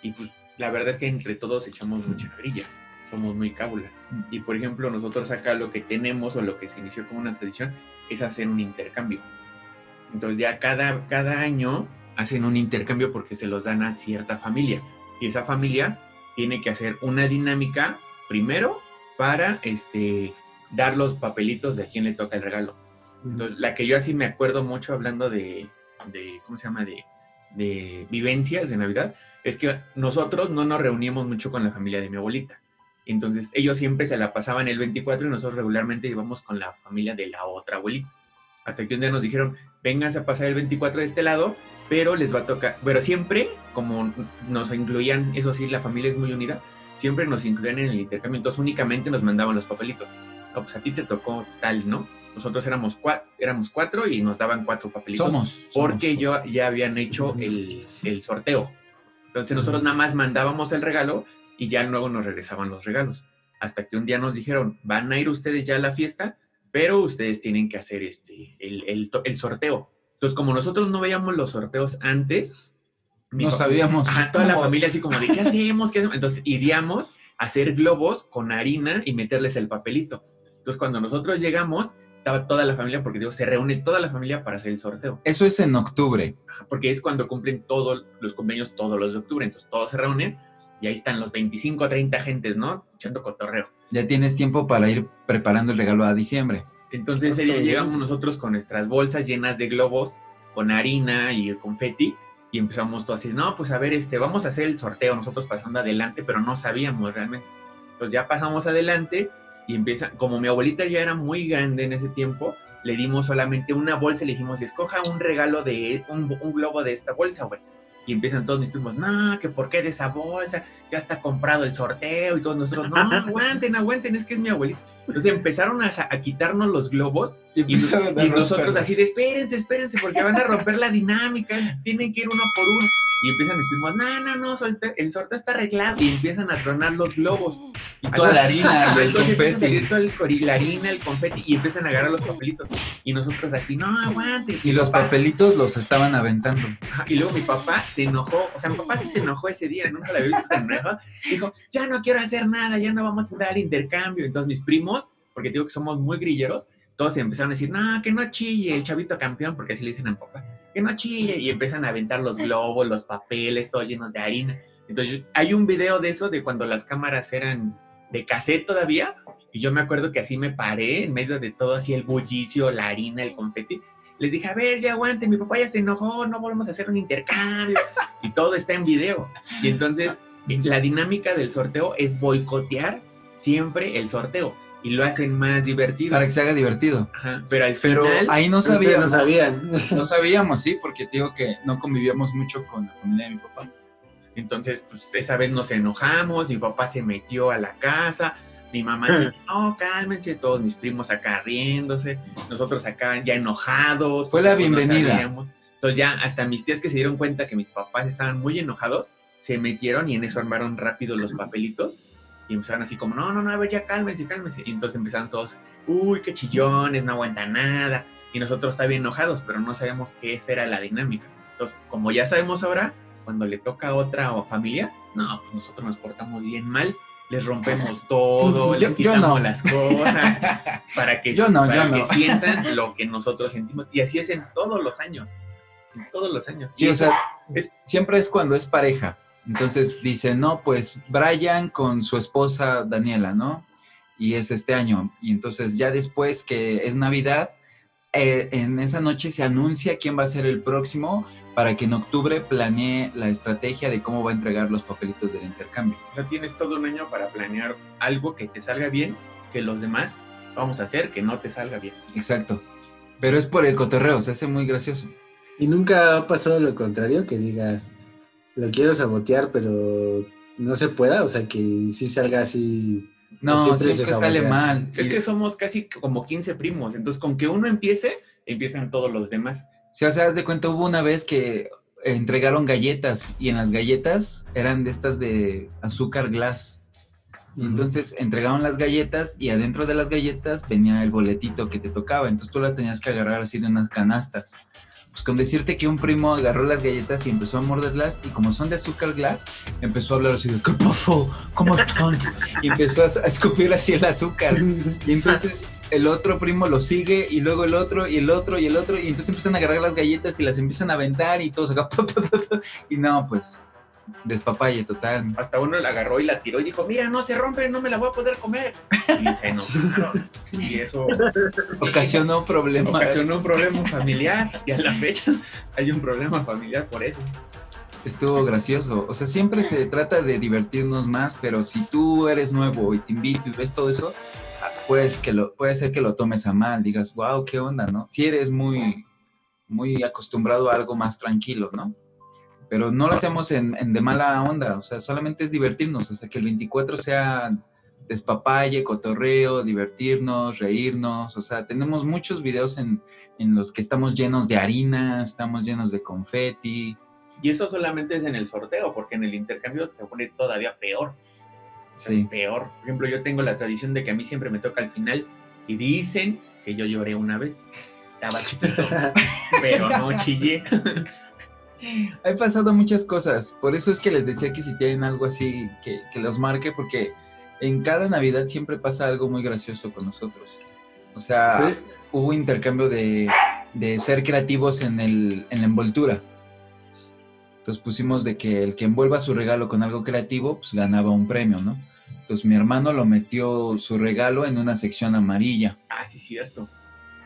Y pues la verdad es que entre todos echamos mucha grilla. Somos muy cábulas. Y por ejemplo, nosotros acá lo que tenemos o lo que se inició como una tradición es hacer un intercambio. Entonces ya cada, cada año hacen un intercambio porque se los dan a cierta familia. Y esa familia tiene que hacer una dinámica primero para este, dar los papelitos de a quién le toca el regalo. Entonces, la que yo así me acuerdo mucho hablando de, de ¿cómo se llama? De, de vivencias de Navidad, es que nosotros no nos reuníamos mucho con la familia de mi abuelita. Entonces, ellos siempre se la pasaban el 24 y nosotros regularmente íbamos con la familia de la otra abuelita. Hasta que un día nos dijeron, vengas a pasar el 24 de este lado, pero les va a tocar, pero siempre, como nos incluían, eso sí, la familia es muy unida, siempre nos incluían en el intercambio, entonces únicamente nos mandaban los papelitos. Pues a ti te tocó tal, ¿no? Nosotros éramos cuatro, éramos cuatro y nos daban cuatro papelitos. Somos. Porque somos. yo ya habían hecho el, el sorteo. Entonces nosotros nada más mandábamos el regalo y ya luego nos regresaban los regalos. Hasta que un día nos dijeron, van a ir ustedes ya a la fiesta, pero ustedes tienen que hacer este, el, el el sorteo. Entonces, como nosotros no veíamos los sorteos antes, No sabíamos. Ajá, toda la familia así como de, ¿qué hacemos? ¿Qué hacemos? Entonces, iríamos a hacer globos con harina y meterles el papelito. Entonces, cuando nosotros llegamos, estaba toda la familia, porque digo, se reúne toda la familia para hacer el sorteo. Eso es en octubre. Ajá, Porque es cuando cumplen todos los convenios todos los de octubre. Entonces, todos se reúnen y ahí están los 25 o 30 gentes, ¿no? Echando cotorreo. Ya tienes tiempo para ir preparando el regalo a diciembre. Entonces, ese día Sí. llegamos nosotros con nuestras bolsas llenas de globos, con harina y confeti, y empezamos todo así, no, pues a ver, este, vamos a hacer el sorteo, nosotros pasando adelante, pero no sabíamos realmente. Entonces ya pasamos adelante y empieza, como mi abuelita ya era muy grande en ese tiempo, le dimos solamente una bolsa y le dijimos, escoja un regalo de, un, un globo de esta bolsa, güey. Y empiezan todos mis primos, no, que por qué de esa bolsa, ya está comprado el sorteo y todos nosotros, no, aguanten, aguanten, es que es mi abuelita. Entonces empezaron a, quitarnos los globos y, a y nosotros así de espérense, espérense, porque van a romper la dinámica, tienen que ir uno por uno. Y empiezan mis primos, no, no, no, solte- el sorteo está arreglado. Y empiezan a tronar los globos. Y toda la harina y el Entonces empieza a confeti. salir todo el la harina, el confeti, y empiezan a agarrar los papelitos. Y nosotros así, no, aguante. Y los papá- papelitos los estaban aventando. Y luego mi papá se enojó, o sea, mi papá sí se enojó ese día, nunca la había visto tan enojado. Dijo, ya no quiero hacer nada, ya no vamos a dar intercambio. Entonces mis primos, porque digo que somos muy grilleros, todos empezaron a decir, no, que no chille el chavito campeón, porque así le dicen a mi papá, que no chille. Y empiezan a aventar los globos, los papeles, todos llenos de harina. Entonces hay un video de eso, de cuando las cámaras eran de cassette todavía, y yo me acuerdo que así me paré en medio de todo así el bullicio, la harina, el confeti. Les dije, a ver, ya aguante, mi papá ya se enojó, no volvemos a hacer un intercambio. Y todo está en video. Y entonces, la dinámica del sorteo es boicotear siempre el sorteo. Y lo hacen más divertido. Para que se haga divertido. Ajá, pero al Pero final, ahí no sabíamos. no sabían. No sabíamos, sí, porque te digo que no convivíamos mucho con la familia de mi papá. entonces, pues esa vez nos enojamos, mi papá se metió a la casa, mi mamá dice, no, cálmense, todos mis primos acá riéndose, nosotros acá ya enojados. Fue la no bienvenida. sabíamos. Entonces ya hasta mis tías que se dieron cuenta que mis papás estaban muy enojados, se metieron y en eso armaron rápido los papelitos y empezaron así como, no, no, no, a ver, ya cálmense, cálmense. Y entonces empezaron todos, uy, qué chillones, no aguanta nada. Y nosotros estábamos bien enojados, pero no sabíamos que esa era la dinámica. Entonces, como ya sabemos ahora, cuando le toca a otra o familia, no, pues nosotros nos portamos bien mal, les rompemos todo, Yo- les quitamos no. las cosas, para que, Yo no, para yo que no. sientan lo que nosotros sentimos. Y así es en todos los años. todos los años. Sí, Y o sea, es- siempre es cuando es pareja. Entonces dice, no, pues Brian con su esposa Daniela, ¿no? Y es este año. Y entonces ya después que es Navidad, eh, en esa noche se anuncia quién va a ser el próximo para que en octubre planee la estrategia de cómo va a entregar los papelitos del intercambio. O sea, tienes todo un año para planear algo que te salga bien, que los demás vamos a hacer que no te salga bien. Exacto. Pero es por el cotorreo, se hace muy gracioso. Y nunca ha pasado lo contrario, que digas, lo quiero sabotear, pero no se pueda, o sea, que sí salga así. No, siempre siempre, se sale mal. Es que somos casi como 15 primos, entonces con que uno empiece, empiezan todos los demás. Si o sea, haz de cuenta, hubo una vez que entregaron galletas y en las galletas eran de estas de azúcar glass. Entonces entregaron las galletas y adentro de las galletas venía el boletito que te tocaba. Entonces tú las tenías que agarrar así de unas canastas. Pues con decirte que un primo agarró las galletas y empezó a morderlas y como son de azúcar glass, empezó a hablar así de ¿qué pasó? ¿Cómo están? Y empezó a escupir así el azúcar. Y entonces el otro primo lo sigue y luego el otro y el otro y el otro y entonces empiezan a agarrar las galletas y las empiezan a aventar y todos acá y no, pues despapalle total. Hasta uno la agarró y la tiró y dijo, mira, no se rompe, no me la voy a poder comer. Y se enojaron. Y eso Ocasionó problemas. ocasionó un problema familiar. Y a la fecha hay un problema familiar por eso. Estuvo gracioso. O sea, siempre se trata de divertirnos más, pero si tú eres nuevo y te invito y ves todo eso, pues que lo, puede ser que lo tomes a mal, digas, wow, qué onda, ¿no? Si eres muy, muy acostumbrado a algo más tranquilo, ¿no? Pero no lo hacemos en, en de mala onda, o sea, solamente es divertirnos hasta que el 24 sea despapalle, cotorreo, divertirnos, reírnos, o sea, tenemos muchos videos en, en los que estamos llenos de harina, estamos llenos de confeti, Y eso solamente es en el sorteo, porque en el intercambio te pone todavía peor. Sí. es peor. Por ejemplo, yo tengo la tradición de que a mí siempre me toca al final y dicen que yo lloré una vez. Estaba chiquito, pero no chillé. Ha pasado muchas cosas, por eso es que les decía que si tienen algo así, que, que los marque, porque en cada Navidad siempre pasa algo muy gracioso con nosotros. O sea, Sí. hubo intercambio de, de ser creativos en, el, en la envoltura. Entonces pusimos de que el que envuelva su regalo con algo creativo, pues ganaba un premio, ¿no? Entonces mi hermano lo metió su regalo en una sección amarilla. Ah, sí, cierto.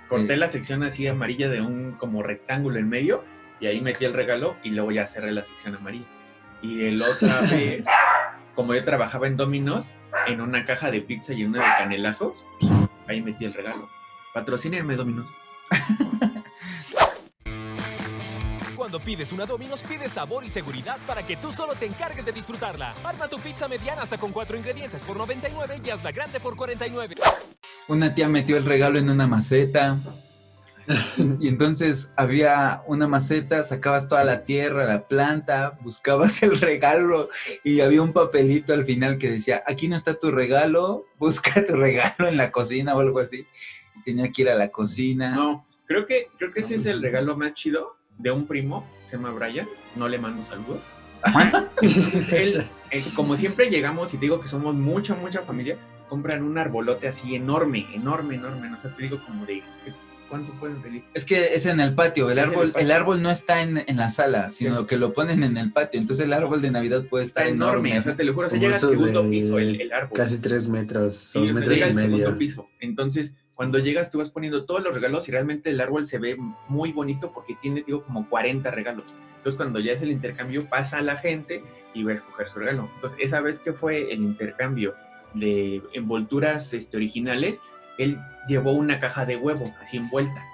Corté Sí. la sección así amarilla de un como rectángulo en medio y ahí metí el regalo y luego ya cerré la sección amarilla. Y el otra vez, como yo trabajaba en Domino's, en una caja de pizza y en una de canelazos, ahí metí el regalo. Patrocínenme Domino's. Cuando pides una Domino's, pides sabor y seguridad para que tú solo te encargues de disfrutarla. Arma tu pizza mediana hasta con cuatro ingredientes por 99 y hazla grande por 49. Una tía metió el regalo en una maceta. Y entonces había una maceta, sacabas toda la tierra, la planta, buscabas el regalo y había un papelito al final que decía, aquí no está tu regalo, busca tu regalo en la cocina o algo así. Y tenía que ir a la cocina. No, creo que, creo que ese es el regalo más chido de un primo, se llama Brian, no le mando saludos. Él, eh, como siempre llegamos y te digo que somos mucha, mucha familia, compran un arbolote así enorme, enorme, enorme, no sé, te digo como de, ¿cuánto pueden pedir? Es que es en el patio, el árbol, patio. el árbol no está en, en la sala, sino Sí. que lo ponen en el patio. Entonces el árbol de Navidad puede Está estar enorme, enorme. o sea, te lo juro, se llega al segundo de piso el, el árbol. Casi tres metros, Sí, dos metros llega y al segundo medio. piso. Entonces, cuando llegas, tú vas poniendo todos los regalos y realmente el árbol se ve muy bonito porque tiene, digo, como 40 regalos. Entonces, cuando ya es el intercambio, pasa la gente y va a escoger su regalo. Entonces, esa vez que fue el intercambio de envolturas este, originales, él llevó una caja de huevo así envuelta.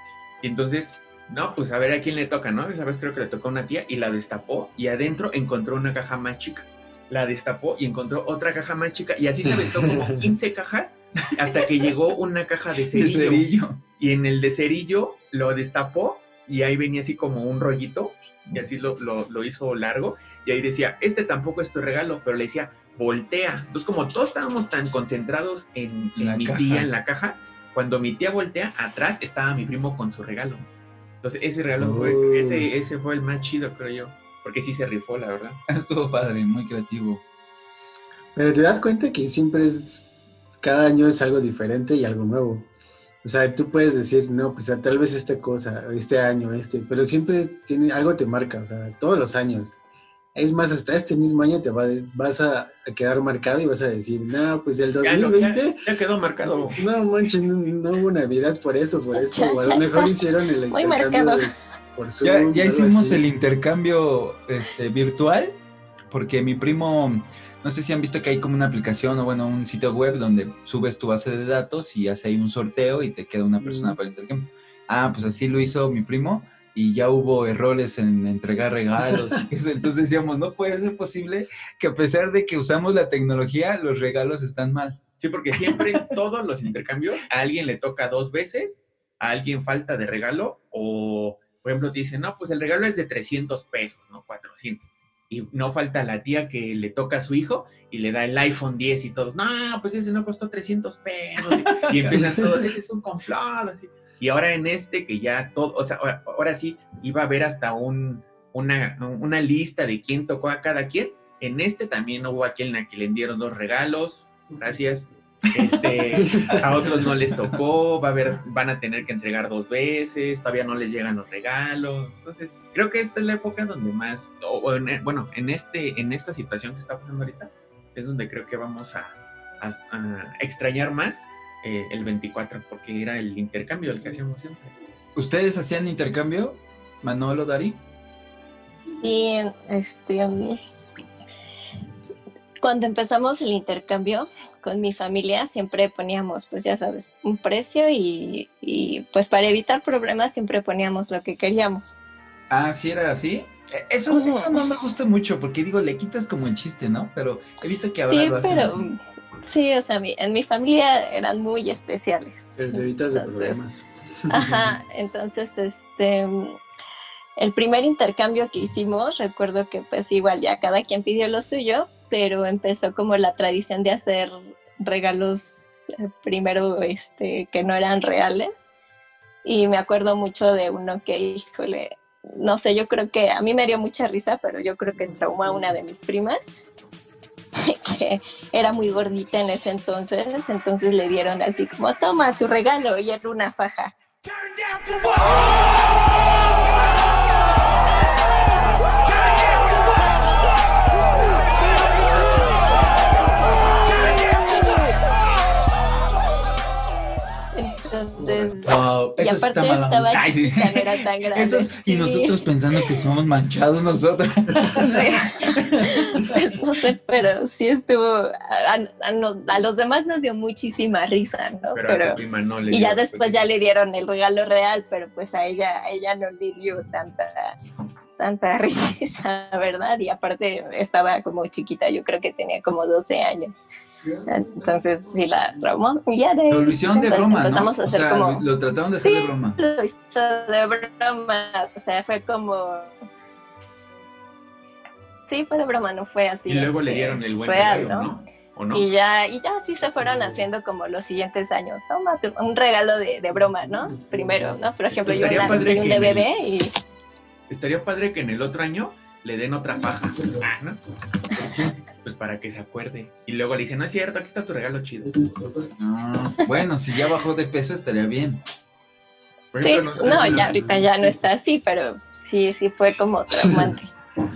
Y entonces, no, pues a ver a quién le toca, ¿no? Esa vez creo que le tocó a una tía y la destapó y adentro encontró una caja más chica. La destapó y encontró otra caja más chica y así se aventó como 15 cajas hasta que llegó una caja de De cerillo. cerillo. Y en el de cerillo lo destapó y ahí venía así como un rollito y así lo, lo- lo hizo largo y ahí decía, este tampoco es tu regalo, pero le decía, voltea. Entonces como todos estábamos tan concentrados en, en mi caja. tía, en la caja, cuando mi tía voltea, atrás estaba mi primo con su regalo. Entonces ese regalo Oh. fue, ese, ese fue el más chido, creo yo, porque sí se rifó, la verdad. Estuvo padre, muy creativo. Pero te das cuenta que siempre es, cada año es algo diferente y algo nuevo. O sea, tú puedes decir, no, pues tal vez esta cosa, este año, este, pero siempre tiene, algo te marca, o sea, todos los años. Es más, hasta este mismo año te va, vas a, quedar marcado y vas a decir, no, pues el 2020... Ya, quedó marcado. No, manches, no, hubo Navidad por eso, por eso. O a lo mejor hicieron el intercambio por ya, ya hicimos el intercambio este, virtual, porque mi primo no sé si han visto que hay como una aplicación o bueno, un sitio web donde subes tu base de datos y hace ahí un sorteo y te queda una persona para el intercambio. Ah, pues así lo hizo mi primo y ya hubo errores en entregar regalos. Entonces decíamos, no puede ser posible que a pesar de que usamos la tecnología, los regalos están mal. Sí, porque siempre todos los intercambios a alguien le toca dos veces, a alguien falta de regalo o, por ejemplo, te dicen, no, pues el regalo es de 300 pesos, ¿no? 400 y no falta la tía que le toca a su hijo y le da el iPhone 10 y todos, no, pues ese no costó 300 pesos. Y, empiezan todos, ese es un complot. Así. Y ahora en este que ya todo, o sea, ahora, sí iba a haber hasta un, una, una, lista de quién tocó a cada quien. En este también hubo a quien a quien le dieron dos regalos. Gracias. Este, a otros no les tocó, va a haber, van a tener que entregar dos veces, todavía no les llegan los regalos. Entonces, creo que esta es la época donde más, bueno, en, este, en esta situación que está pasando ahorita, es donde creo que vamos a, extrañar más eh, el 24, porque era el intercambio el que hacíamos siempre. ¿Ustedes hacían intercambio, Manolo, Dari? Sí, este, cuando empezamos el intercambio, con mi familia siempre poníamos, pues ya sabes, un precio y, pues para evitar problemas siempre poníamos lo que queríamos. Ah, sí era así. E, eso, eso no me gusta mucho porque digo, le quitas como el chiste, ¿no? Pero he visto que ahora sí, pero, Sí, o sea, en mi familia eran muy especiales. Pero te evitas de problemas. Ajá, entonces, este, el primer intercambio que hicimos, recuerdo que pues igual ya cada quien pidió lo suyo, pero empezó como la tradición de hacer regalos eh, primero este, que no eran reales. Y me acuerdo mucho de uno que, híjole, no sé, yo creo que a mí me dio mucha risa, pero yo creo que traumó a una de mis primas, que era muy gordita en ese entonces, entonces le dieron así como, toma tu regalo, y era una faja. Entonces, y aparte estaba chiquita, no era tan grande. Y nosotros pensando que somos manchados nosotros. pues no sé, pero sí estuvo, a, los demás nos dio muchísima risa, ¿no? Pero, y ya después ya le dieron el regalo real, pero pues a ella, a ella no le dio tanta tanta risa, ¿verdad? Y aparte estaba como chiquita, yo creo que tenía como 12 años. Entonces sí la traumó. Y ya de, lo hicieron de broma, empezamos a hacer como... Lo trataron de hacer de broma. lo hizo de broma, o sea, fue como... Sí, fue de broma, no fue así. Y luego le este, dieron el buen regalo, ¿no? ¿O no? Y ya, y ya sí se fueron haciendo como los siguientes años. Toma un regalo de, de broma, ¿no? Primero, ¿no? Por ejemplo, yo una un DVD y estaría padre que en el otro año le den otra faja. Ah, ¿no? Pues para que se acuerde. Y luego le dicen, no es cierto, aquí está tu regalo chido. Ah, bueno, si ya bajó de peso estaría bien. Sí, no, ya ahorita ya no está así, pero sí, sí fue como traumante.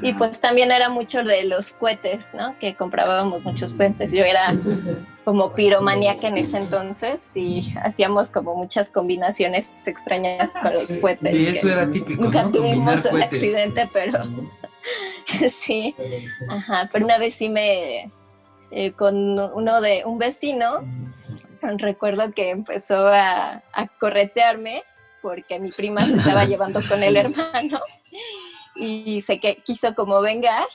Y pues también era mucho de los cohetes, ¿no? Que comprábamos muchos cohetes. Yo era como piromaníaca en ese entonces y hacíamos como muchas combinaciones extrañas con los cohetes. Y eso era típico. Nunca tuvimos un accidente, pero sí. Ajá, pero una vez sí me, eh, con uno de un vecino, recuerdo que empezó a, a corretearme porque mi prima se estaba llevando con el hermano y sé que quiso como vengar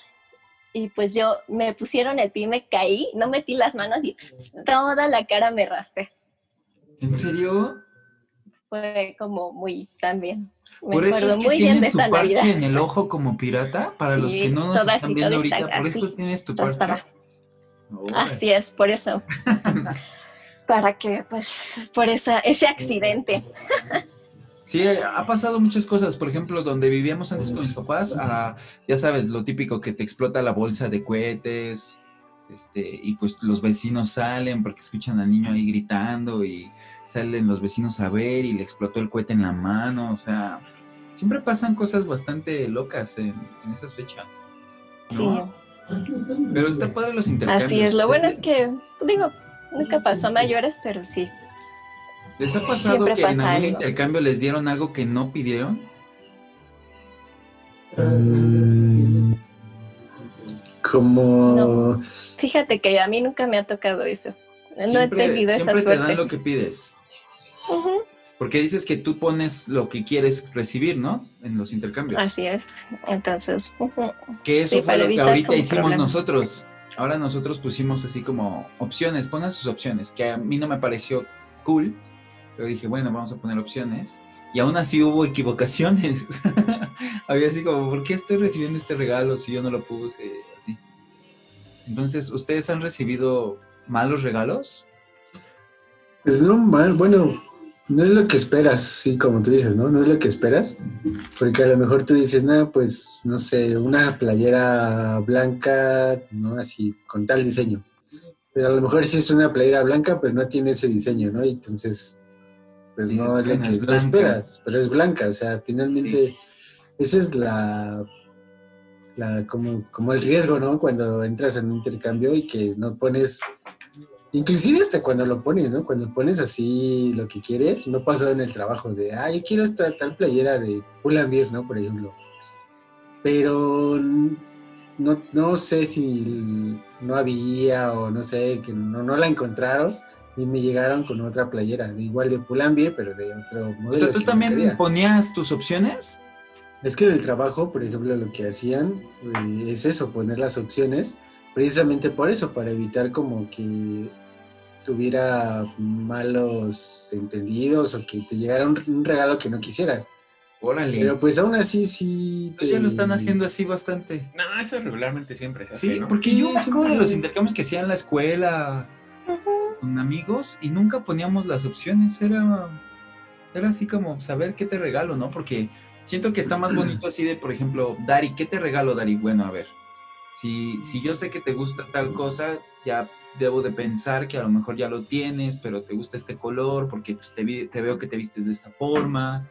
y pues yo me pusieron el pie, me caí, no metí las manos y toda la cara me raspé. ¿En serio? Fue como muy también. Me acuerdo muy bien de esa Navidad. en el ojo como pirata? Para los que no nos están viendo ahorita, por eso tienes tu parche. Así es, por eso. para que, pues, por esa, ese accidente. Sí, ha pasado muchas cosas. Por ejemplo, donde vivíamos antes con mis papás, ya sabes, lo típico que te explota la bolsa de cohetes, este, y pues los vecinos salen porque escuchan al niño ahí gritando y salen los vecinos a ver y le explotó el cohete en la mano, o sea, siempre pasan cosas bastante locas en, en esas fechas. ¿no? Sí, Pero está padre los intercambios. así es. Lo bueno es que, digo, nunca pasó a mayores, pero sí. ¿Les ha pasado Siempre que en pasa algún algo. intercambio les dieron algo que no pidieron? Mm, Como... Fíjate que a mí nunca me ha tocado eso. No he Siempre- tenido esa siempre te suerte. dan lo que pides. Porque dices que tú pones lo que quieres recibir, ¿no? En los intercambios. Así es. Entonces. Que eso Sí, fue lo que ahorita hicimos problemas. nosotros. Ahora nosotros pusimos así como opciones, pongan sus opciones, que a mí no me pareció cool, pero dije, bueno, vamos a poner opciones. Y aún así hubo equivocaciones. Había así como, ¿por qué estoy recibiendo este regalo si yo no lo puse? Así. Entonces, ¿ustedes han recibido malos regalos? Pues no mal, bueno, no es lo que esperas, sí, como tú dices, ¿no? No es lo que esperas, porque a lo mejor tú dices, nada, pues, no sé, una playera blanca, ¿no? Así, con tal diseño. Pero a lo mejor sí es una playera blanca, pero no tiene ese diseño, ¿no? Y entonces, pues Sí, no es lo que tú esperas, pero es blanca, o sea, finalmente, esa es la, la como, como el riesgo, ¿no? Cuando entras en un intercambio y que no pones Inclusive hasta cuando lo pones, ¿no? Cuando pones así lo que quieres, no pasó en el trabajo de, ah, yo quiero esta tal playera de Pull&Bear, ¿no? Por ejemplo. Pero no, no sé si no había o no sé, que no, no la encontraron y me llegaron con otra playera, igual de Pull&Bear, pero de otro modelo. O sea, ¿tú también ponías tus opciones? Es que en el trabajo, por ejemplo, lo que hacían eh, es eso, poner las opciones, precisamente por eso, para evitar como que tuviera malos entendidos o que te llegara un, un regalo que no quisieras. Órale. Pero pues aún así sí... Entonces ya lo están haciendo así bastante. No, eso regularmente siempre se hace, Sí, ¿no? porque Sí, yo me acuerdo de los intercambios que hacía en la escuela con amigos y nunca poníamos las opciones. Era, era así como saber qué te regalo, ¿no? Porque siento que está más bonito así de, por ejemplo, Dari, ¿qué te regalo, Dari? Bueno, a ver, si, si yo sé que te gusta tal cosa, ya debo de pensar que a lo mejor ya lo tienes, pero te gusta este color porque pues, te, vi- te veo que te vistes de esta forma.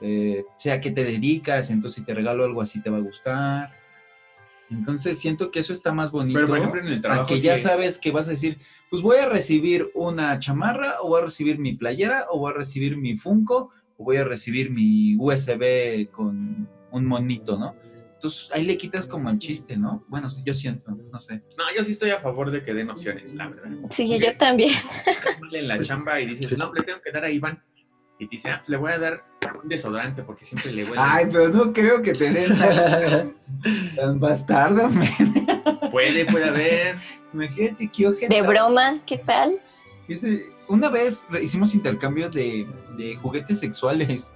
eh, sé a qué te dedicas, entonces si te regalo algo así te va a gustar. Entonces siento que eso está más bonito. Pero, por ejemplo, en el trabajo que ya sabes que vas a decir, pues voy a recibir una chamarra, o voy a recibir mi playera, o voy a recibir mi Funko, o voy a recibir mi USB con un monito, ¿no? Entonces ahí le quitas como el chiste, ¿no? Bueno, yo siento, no sé. No, yo sí estoy a favor de que den opciones, la verdad. Sí, yo también. En la chamba y dices, sí. no, le tengo que dar a Iván. Y te dice, ah, pues le voy a dar un desodorante porque siempre le huele. pero no creo que te den tan, bastardo, men. Puede, puede haber. Imagínate qué ojete. De broma, ¿qué tal? Una vez hicimos intercambio de, de juguetes sexuales.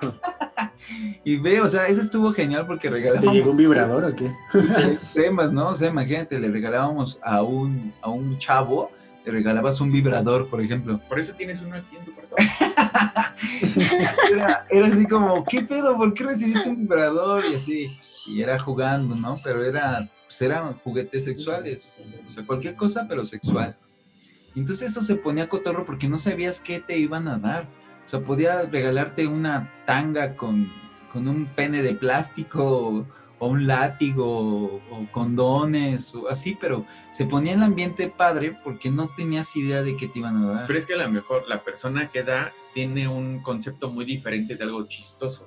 y ve, o sea, eso estuvo genial porque ¿Te regalábamos llegó un vibrador o qué? temas, ¿no? O sea, imagínate, le regalábamos a un, a un chavo, le regalabas un vibrador, por ejemplo. Por eso tienes uno aquí en tu cuarto. Era, era así como, ¿qué pedo? ¿Por qué recibiste un vibrador? Y así, y era jugando, ¿no? Pero era, pues eran juguetes sexuales, o sea, cualquier cosa, pero sexual. Entonces eso se ponía cotorro porque no sabías qué te iban a dar. O sea, podía regalarte una tanga con, con un pene de plástico o, o un látigo o, condones o así, pero se ponía el ambiente padre porque no tenías idea de qué te iban a dar. Pero es que a lo mejor la persona que da tiene un concepto muy diferente de algo chistoso.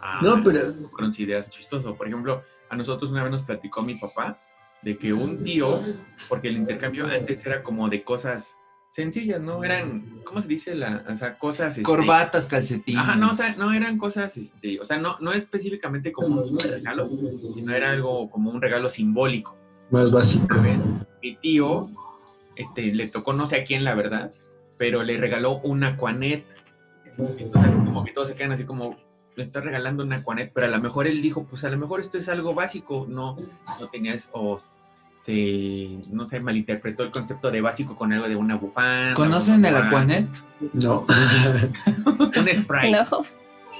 a No, pero- consideras chistoso. Por ejemplo, a nosotros una vez nos platicó mi papá de que un tío, porque el intercambio antes era como de cosas sencillas, ¿no? Eran, ¿cómo se dice? La, o sea, cosas... este, Corbatas, calcetines. Ajá, no, o sea, no eran cosas, este, o sea, no, no específicamente como un regalo, sino era algo como un regalo simbólico. Más básico. Mi tío, este, le tocó no sé a quién, la verdad, pero le regaló un Aquanet. Entonces, como que todos se quedan así como, le está regalando un Aquanet, pero a lo mejor él dijo, pues a lo mejor esto es algo básico, no, no tenías, o se, no sé, malinterpretó el concepto de básico con algo de una bufanda. ¿Conocen el Aquanet? No. Un spray, No.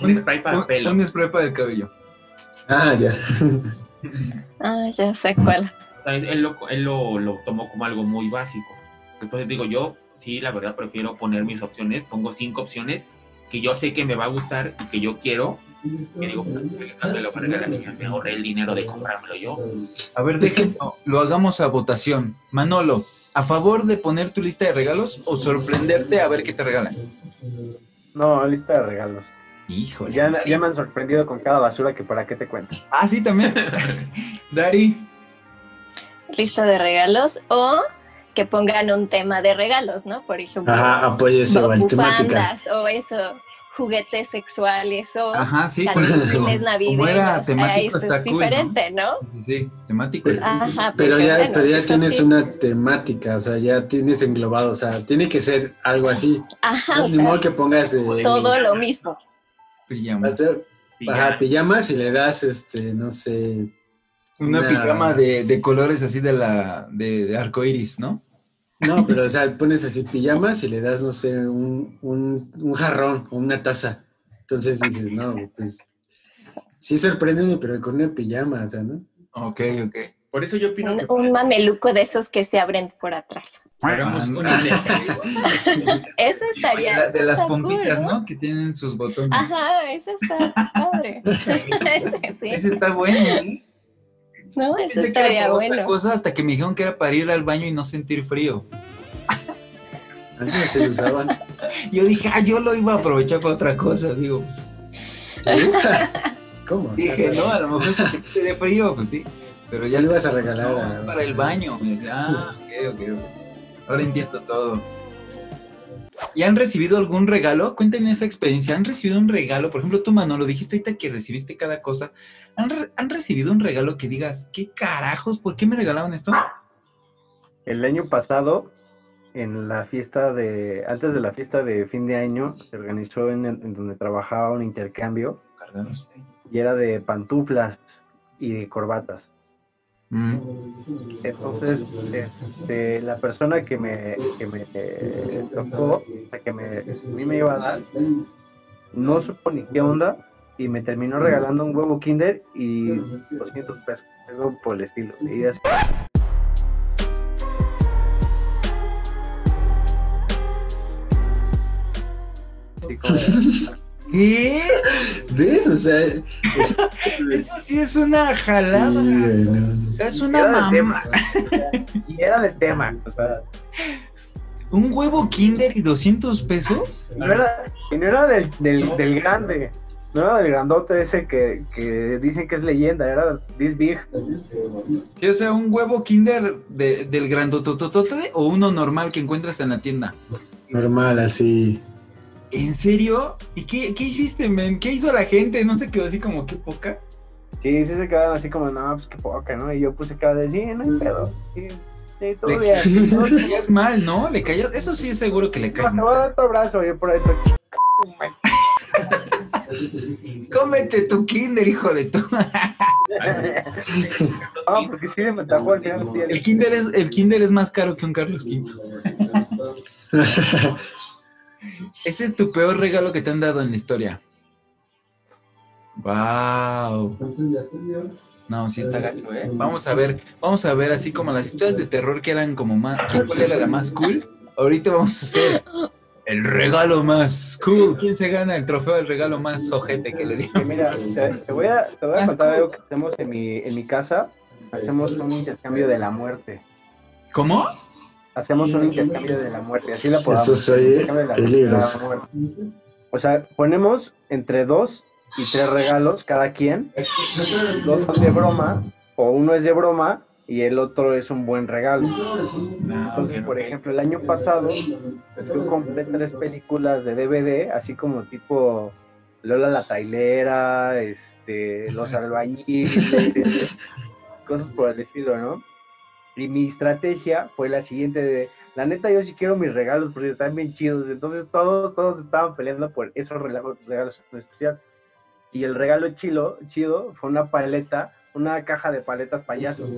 un spray para Un- pelo. Un spray para el cabello. ah, ya. Ah, ya sé cuál. O sea, él, lo, él lo, lo tomó como algo muy básico. Entonces digo, yo sí, la verdad prefiero poner mis opciones, pongo cinco opciones que yo sé que me va a gustar y que yo quiero. Que digo, pues, a regalar, ya me ahorré el dinero de comprármelo yo. A ver, es que lo hagamos a votación. Manolo, ¿a favor de poner tu lista de regalos o sorprenderte a ver qué te regalan? No, lista de regalos. Híjole. Ya, ya me han sorprendido con cada basura que para qué te cuento. Ah, sí, también. Dari. Lista de regalos o que pongan un tema de regalos, ¿no? Por ejemplo, Ajá, temática. bufandas o eso, juguetes sexuales o Ajá, sí, por calcetines ejemplo, navideños. eso está es cool, ¿no? diferente, ¿no? Sí, sí, temático. Pues, Ajá, Pero ya, bueno, pero ya eso tienes sí. una temática, o sea, ya tienes englobado, o sea, tiene que ser algo así. Ajá, No, o ni sea, modo que pongas eh, todo lo mismo. Pijama. o sea, Pijamas. ajá, pijamas y le das, este, no sé, Una una- pijama de, de colores así de la de, de arco iris, ¿no? No, pero o sea, pones así pijamas y le das, no sé, un, un, un jarrón o una taza. Entonces dices, no, pues sí sorpréndeme, pero con una pijama, o sea, ¿no? Ok, ok. Por eso yo opino Un, que un mameluco de esos que se abren por atrás. hagamos Ah, una de Eso De, estaría. la- de eso las pompitas, cool, ¿no? Que tienen sus botones. Ajá, eso está padre. Ese sí. Ese está bueno, ¿eh? No, eso Pensé que era estaría para otra bueno. cosa hasta que me dijeron que era para ir al baño y no sentir frío. Antes se usaban. Yo dije, ah, yo lo iba a aprovechar para otra cosa. Digo, pues, ¿Cómo? dije, no, a lo mejor se te de frío, pues sí. Pero ya está- ibas a regalar no, a- es para el baño. Me decía, ah, ok, ok, ok. Ahora entiendo todo. ¿Y han recibido algún regalo? Cuéntenme esa experiencia. ¿Han recibido un regalo? Por ejemplo, tú, Manolo, dijiste ahorita que recibiste cada cosa. ¿Han, re- han recibido un regalo que digas, qué carajos? ¿Por qué me regalaban esto? El año pasado, en la fiesta de, antes de la fiesta de fin de año, se organizó en, el- en donde trabajaba un intercambio y era de pantuflas y de corbatas. Mm. Entonces, este, la persona que me, que me tocó, la que me, a mí me iba a dar, no supo ni qué onda y me terminó regalando un huevo Kinder y 200 pesos, algo por el estilo. Y así, así como de- ¿Qué? ¿Ves? O sea, es- Eso sí es una jalada. Sí, bueno. O sea, es una Era de mamá. tema. Y era de tema, o sea, ¿Un huevo Kinder y 200 pesos? no era, y no era del, del, del grande, no era del grandote ese que, que dicen que es leyenda, era this big. Sí, o sea, un huevo Kinder de- del grandotototote o uno normal que encuentras en la tienda. normal, así. ¿En serio? ¿Y qué, qué hiciste, men? ¿Qué hizo la gente? ¿No se quedó así como qué poca? Sí, sí se quedaron así como, no, pues qué poca, ¿no? Y yo puse cara de, sí, no hay pedo, sí, sí, todo Le, bien. no, le caías mal, ¿no? Le caías... Eso sí es seguro que le No, caes te voy a mal. dar tu abrazo, yo por ahí estoy- Cómete tu Kinder, hijo de tu... Ah, porque sí me atajó al final. El Kinder, es, el Kinder es más caro que un Carlos V. Ese es tu peor regalo que te han dado en la historia. Wow. No, sí está gacho, ¿eh? Vamos a ver, vamos a ver así como las historias de terror que eran como más... ¿quién- ¿Cuál era la más cool? Ahorita vamos a hacer el regalo más cool. ¿Quién se gana el trofeo del regalo más ojete que le dio? Que Mira, te, te voy a, te voy a contar cool. algo que hacemos en mi, en mi casa. Hacemos un intercambio de la muerte. ¿Cómo? Hacemos un intercambio de la muerte, así la podamos. Eso se oye Intercambio de la- peligroso. O sea, ponemos entre dos y tres regalos cada quien. Dos son de broma, o uno es de broma y el otro es un buen regalo. Entonces, por ejemplo, el año pasado yo compré tres películas de DVD, así como tipo Lola la trailera, este, Los albañiles, cosas por el estilo, ¿no? Y mi estrategia fue la siguiente de, la neta yo sí quiero mis regalos porque están bien chidos, entonces todos, todos estaban peleando por esos regalos, regalos en especial. Y el regalo chilo, chido fue una paleta, una caja de paletas payasos.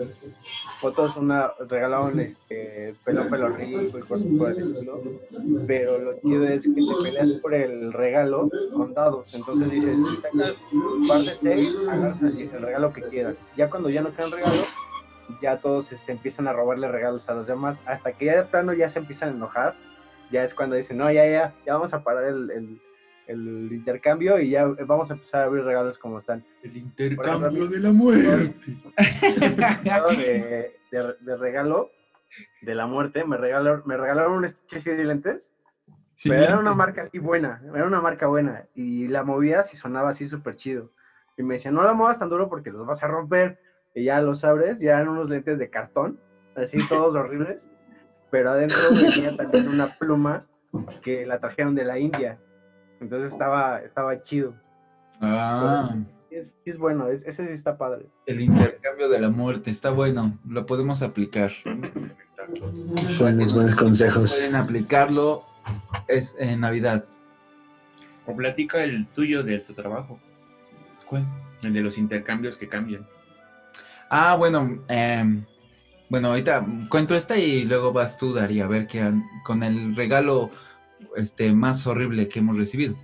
Otros una, regalaron este, pelo pelo rico y cosas por el estilo. Pero lo chido es que te peleas por el regalo con dados. Entonces dices, de seis, agarras el regalo que quieras. Ya cuando ya no quedan regalos, ya todos este, empiezan a robarle regalos a los demás. Hasta que ya de plano ya se empiezan a enojar. ya es cuando dicen, no, ya, ya, ya vamos a parar el, el, el intercambio y ya vamos a empezar a abrir regalos como están. El intercambio de la muerte. De, de, de regalo de la muerte, me regalaron, me regalaron un estuche de lentes pero era una marca así buena, era una marca buena. Y la movías y sonaba así súper chido. Y me decían, no la muevas tan duro porque los vas a romper. Y ya los abres, ya eran unos lentes de cartón, así todos horribles. Pero adentro venía también una pluma que la trajeron de la India. Entonces estaba, estaba chido. Ah. Es, es bueno, ese sí está padre. El intercambio de la muerte, está bueno, lo podemos aplicar. Con mis buenos consejos. Pueden aplicarlo es en Navidad. O platica el tuyo de tu trabajo. ¿Cuál? El de los intercambios que cambian. Ah, bueno, em, bueno, ahorita cuento esta y luego vas tú, Daría, a ver qué con el regalo este, más horrible que hemos recibido.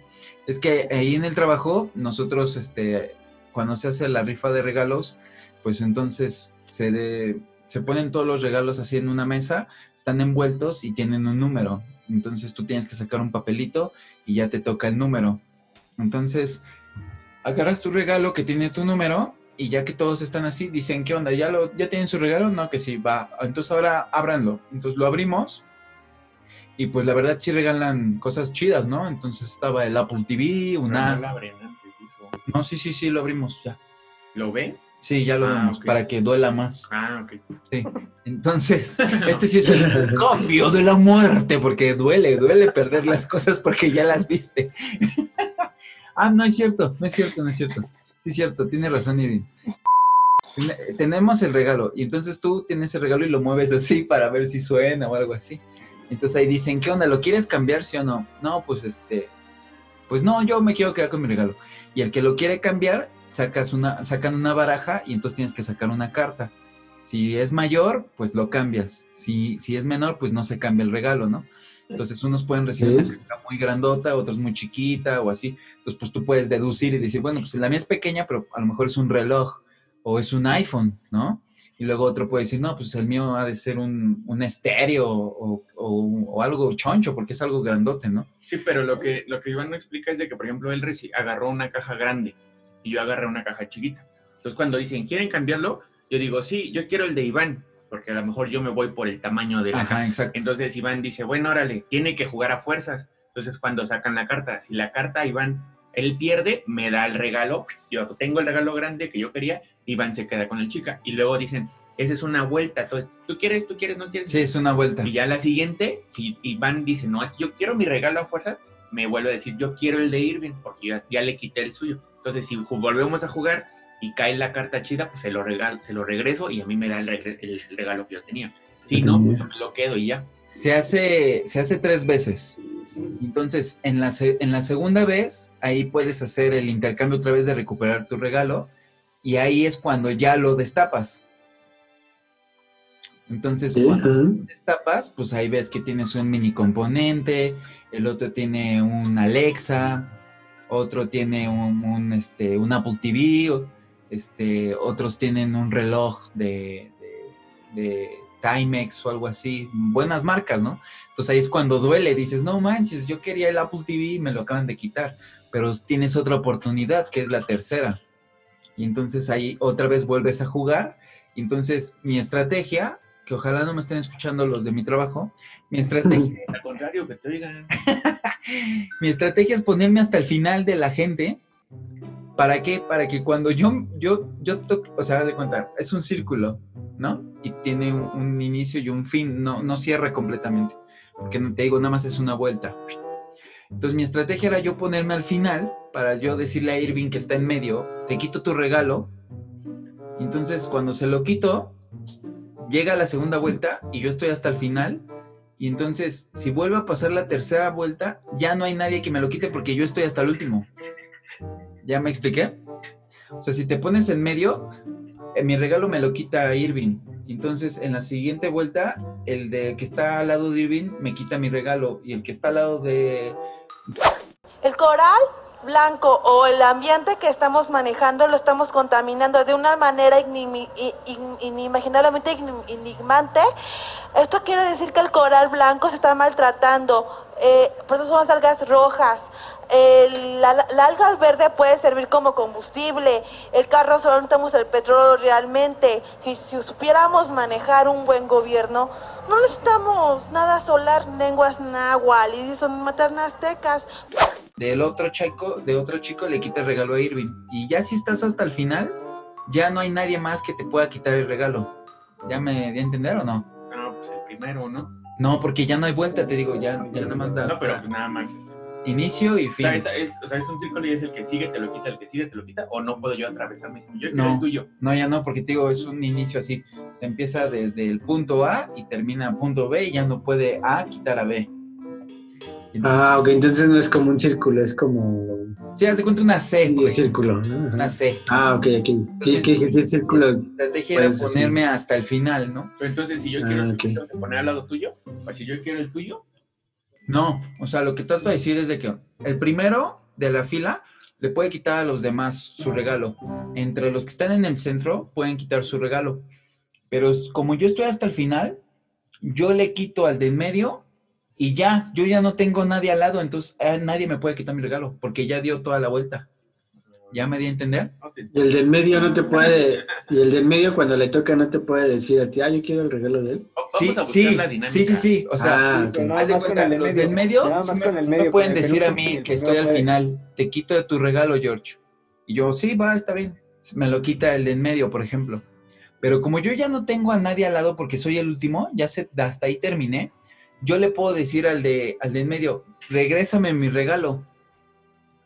Es que ahí en el trabajo, nosotros, este, cuando se hace la rifa de regalos, pues entonces se, se ponen todos los regalos así en una mesa, están envueltos y tienen un número. Entonces tú tienes que sacar un papelito y ya te toca el número. Entonces, agarras tu regalo que tiene tu número y ya que todos están así, dicen, ¿qué onda? ¿Ya, lo, ya tienen su regalo? No, que sí, va. Entonces ahora ábranlo. Entonces lo abrimos y pues la verdad sí regalan cosas chidas, ¿no? Entonces estaba el Apple TV, una... No, no, sí, sí, sí, lo abrimos ya. ¿Lo ven? Sí, ya lo Ah, vemos, ok. para que duela más. Ah, ok. Sí. Entonces, este sí es el cambio de la muerte, porque duele, duele perder las cosas porque ya las viste. ah, no es cierto, no es cierto, no es cierto. Sí cierto, tiene razón, Ivy. Ten- Tenemos el regalo, y entonces tú tienes el regalo y lo mueves así para ver si suena o algo así. Entonces ahí dicen, ¿qué onda? ¿Lo quieres cambiar, sí o no? No, pues este, pues no, yo me quiero quedar con mi regalo. Y el que lo quiere cambiar, sacas una, sacan una baraja y entonces tienes que sacar una carta. Si es mayor, pues lo cambias. Si, si es menor, pues no se cambia el regalo, ¿no? Entonces unos pueden recibir Sí. una caja muy grandota, otros muy chiquita o así. Entonces, pues tú puedes deducir y decir, bueno, pues la mía es pequeña, pero a lo mejor es un reloj o es un iPhone, ¿no? Y luego otro puede decir, no, pues el mío ha de ser un, un estéreo o, o- o algo choncho, porque es algo grandote, ¿no? Sí, pero lo que, lo que Iván no explica es de que, por ejemplo, él agarró una caja grande y yo agarré una caja chiquita. Entonces, cuando dicen, ¿quieren cambiarlo? Yo digo, sí, yo quiero el de Iván, porque a lo mejor yo me voy por el tamaño de la Ajá, caja. exacto. Entonces Iván dice, bueno, órale, tiene que jugar a fuerzas. Entonces cuando sacan la carta, si la carta Iván, él pierde, me da el regalo, yo tengo el regalo grande que yo quería, Iván se queda con el chica. Y luego dicen, esa es una vuelta, entonces, ¿tú quieres, tú quieres, no quieres? Sí, es una vuelta. Y ya la siguiente, si Iván dice, no, es que yo quiero mi regalo a fuerzas, me vuelve a decir, yo quiero el de Irving, porque ya, ya le quité el suyo. Entonces, si volvemos a jugar y cae la carta chida, pues se lo, regal, se lo regreso y a mí me da el, regre- el regalo que yo tenía. Si no, pues yo me lo quedo y ya. Se hace, se hace tres veces. Entonces, en la, en la segunda vez, ahí puedes hacer el intercambio otra vez de recuperar tu regalo. Y ahí es cuando ya lo destapas. Entonces, Sí, cuando ajá. destapas, pues ahí ves que tienes un mini componente, el otro tiene un Alexa, otro tiene un, un, este, un Apple TV, este, otros tienen un reloj de, de, de Timex o algo así, buenas marcas, ¿no? Entonces ahí es cuando duele, dices, no manches, yo quería el Apple TV y me lo acaban de quitar, pero tienes otra oportunidad, que es la tercera. Y entonces ahí otra vez vuelves a jugar. Y entonces mi estrategia, que ojalá no me estén escuchando los de mi trabajo, mi estrategia Al contrario, que te oigan. mi estrategia es ponerme hasta el final de la gente. ¿Para qué? Para que cuando yo, yo, yo toque, o sea, de cuenta, es un círculo, ¿no? Y tiene un, inicio y un fin, no, no cierra completamente. Porque te digo, nada más es una vuelta. Entonces mi estrategia era yo ponerme al final para yo decirle a Irving que está en medio, te quito tu regalo. Entonces cuando se lo quito, llega la segunda vuelta y yo estoy hasta el final. Y entonces, si vuelve a pasar la tercera vuelta, ya no hay nadie que me lo quite porque yo estoy hasta el último. ¿Ya me expliqué? O sea, si te pones en medio, eh, mi regalo me lo quita Irving. Entonces, en la siguiente vuelta, el de que está al lado de Irving me quita mi regalo. Y el que está al lado de. El coral blanco o el ambiente que estamos manejando lo estamos contaminando de una manera inimaginablemente enigmante. Esto quiere decir que el coral blanco se está maltratando. Eh, por eso son las algas rojas. La, alga verde puede servir como combustible. El carro solo necesitamos el petróleo realmente. Si, si supiéramos manejar un buen gobierno, no necesitamos nada solar, lenguas náhuatl y son maternas aztecas del otro chico, de otro chico le quita el regalo a Irving. Y ya si estás hasta el final, ya no hay nadie más que te pueda quitar el regalo. ¿Ya me di a entender o no? No, pues el primero, ¿no? No, porque ya no hay vuelta, te digo, ya, ya nada más da. No, pero pues nada más es. Inicio y fin. O sea, es, o sea, es un círculo y es el que sigue, te lo quita, el que sigue, te lo quita, o no puedo yo atravesarme. Yo quiero no, el tuyo. No, ya no, porque te digo, es un inicio así. Se empieza desde el punto A y termina punto B y ya no puede A quitar a B ah, ok, entonces no es como un círculo, es como. Sí, haz de cuenta una C. Un círculo, ¿no? Una C. Ah, ok, ok. Sí, es que si es círculo. La estrategia era ponerme hasta el final, ¿no? Pero entonces, si yo quiero ah, poner al lado tuyo, o si yo quiero el tuyo. No, o sea, lo que trato de decir es de que el primero de la fila le puede quitar a los demás su regalo. Entre los que están en el centro pueden quitar su regalo. Pero como yo estoy hasta el final, yo le quito al de medio y ya, yo ya no tengo nadie al lado, entonces eh, nadie me puede quitar mi regalo, porque ya dio toda la vuelta. ¿Ya me di a entender? Y el del medio no te puede, y el del medio cuando le toca no te puede decir a ti, ah, yo quiero el regalo de él. Sí, sí, sí, sí, sí, o sea, ah, haz de cuenta, los del medio, me, pueden decir a mí que estoy al final, te quito tu regalo, George. Y yo, sí, va, está bien. Me lo quita el del medio, por ejemplo. Pero como yo ya no tengo a nadie al lado porque soy el último, ya se, hasta ahí terminé, yo le puedo decir al de, al de en medio, regrésame mi regalo.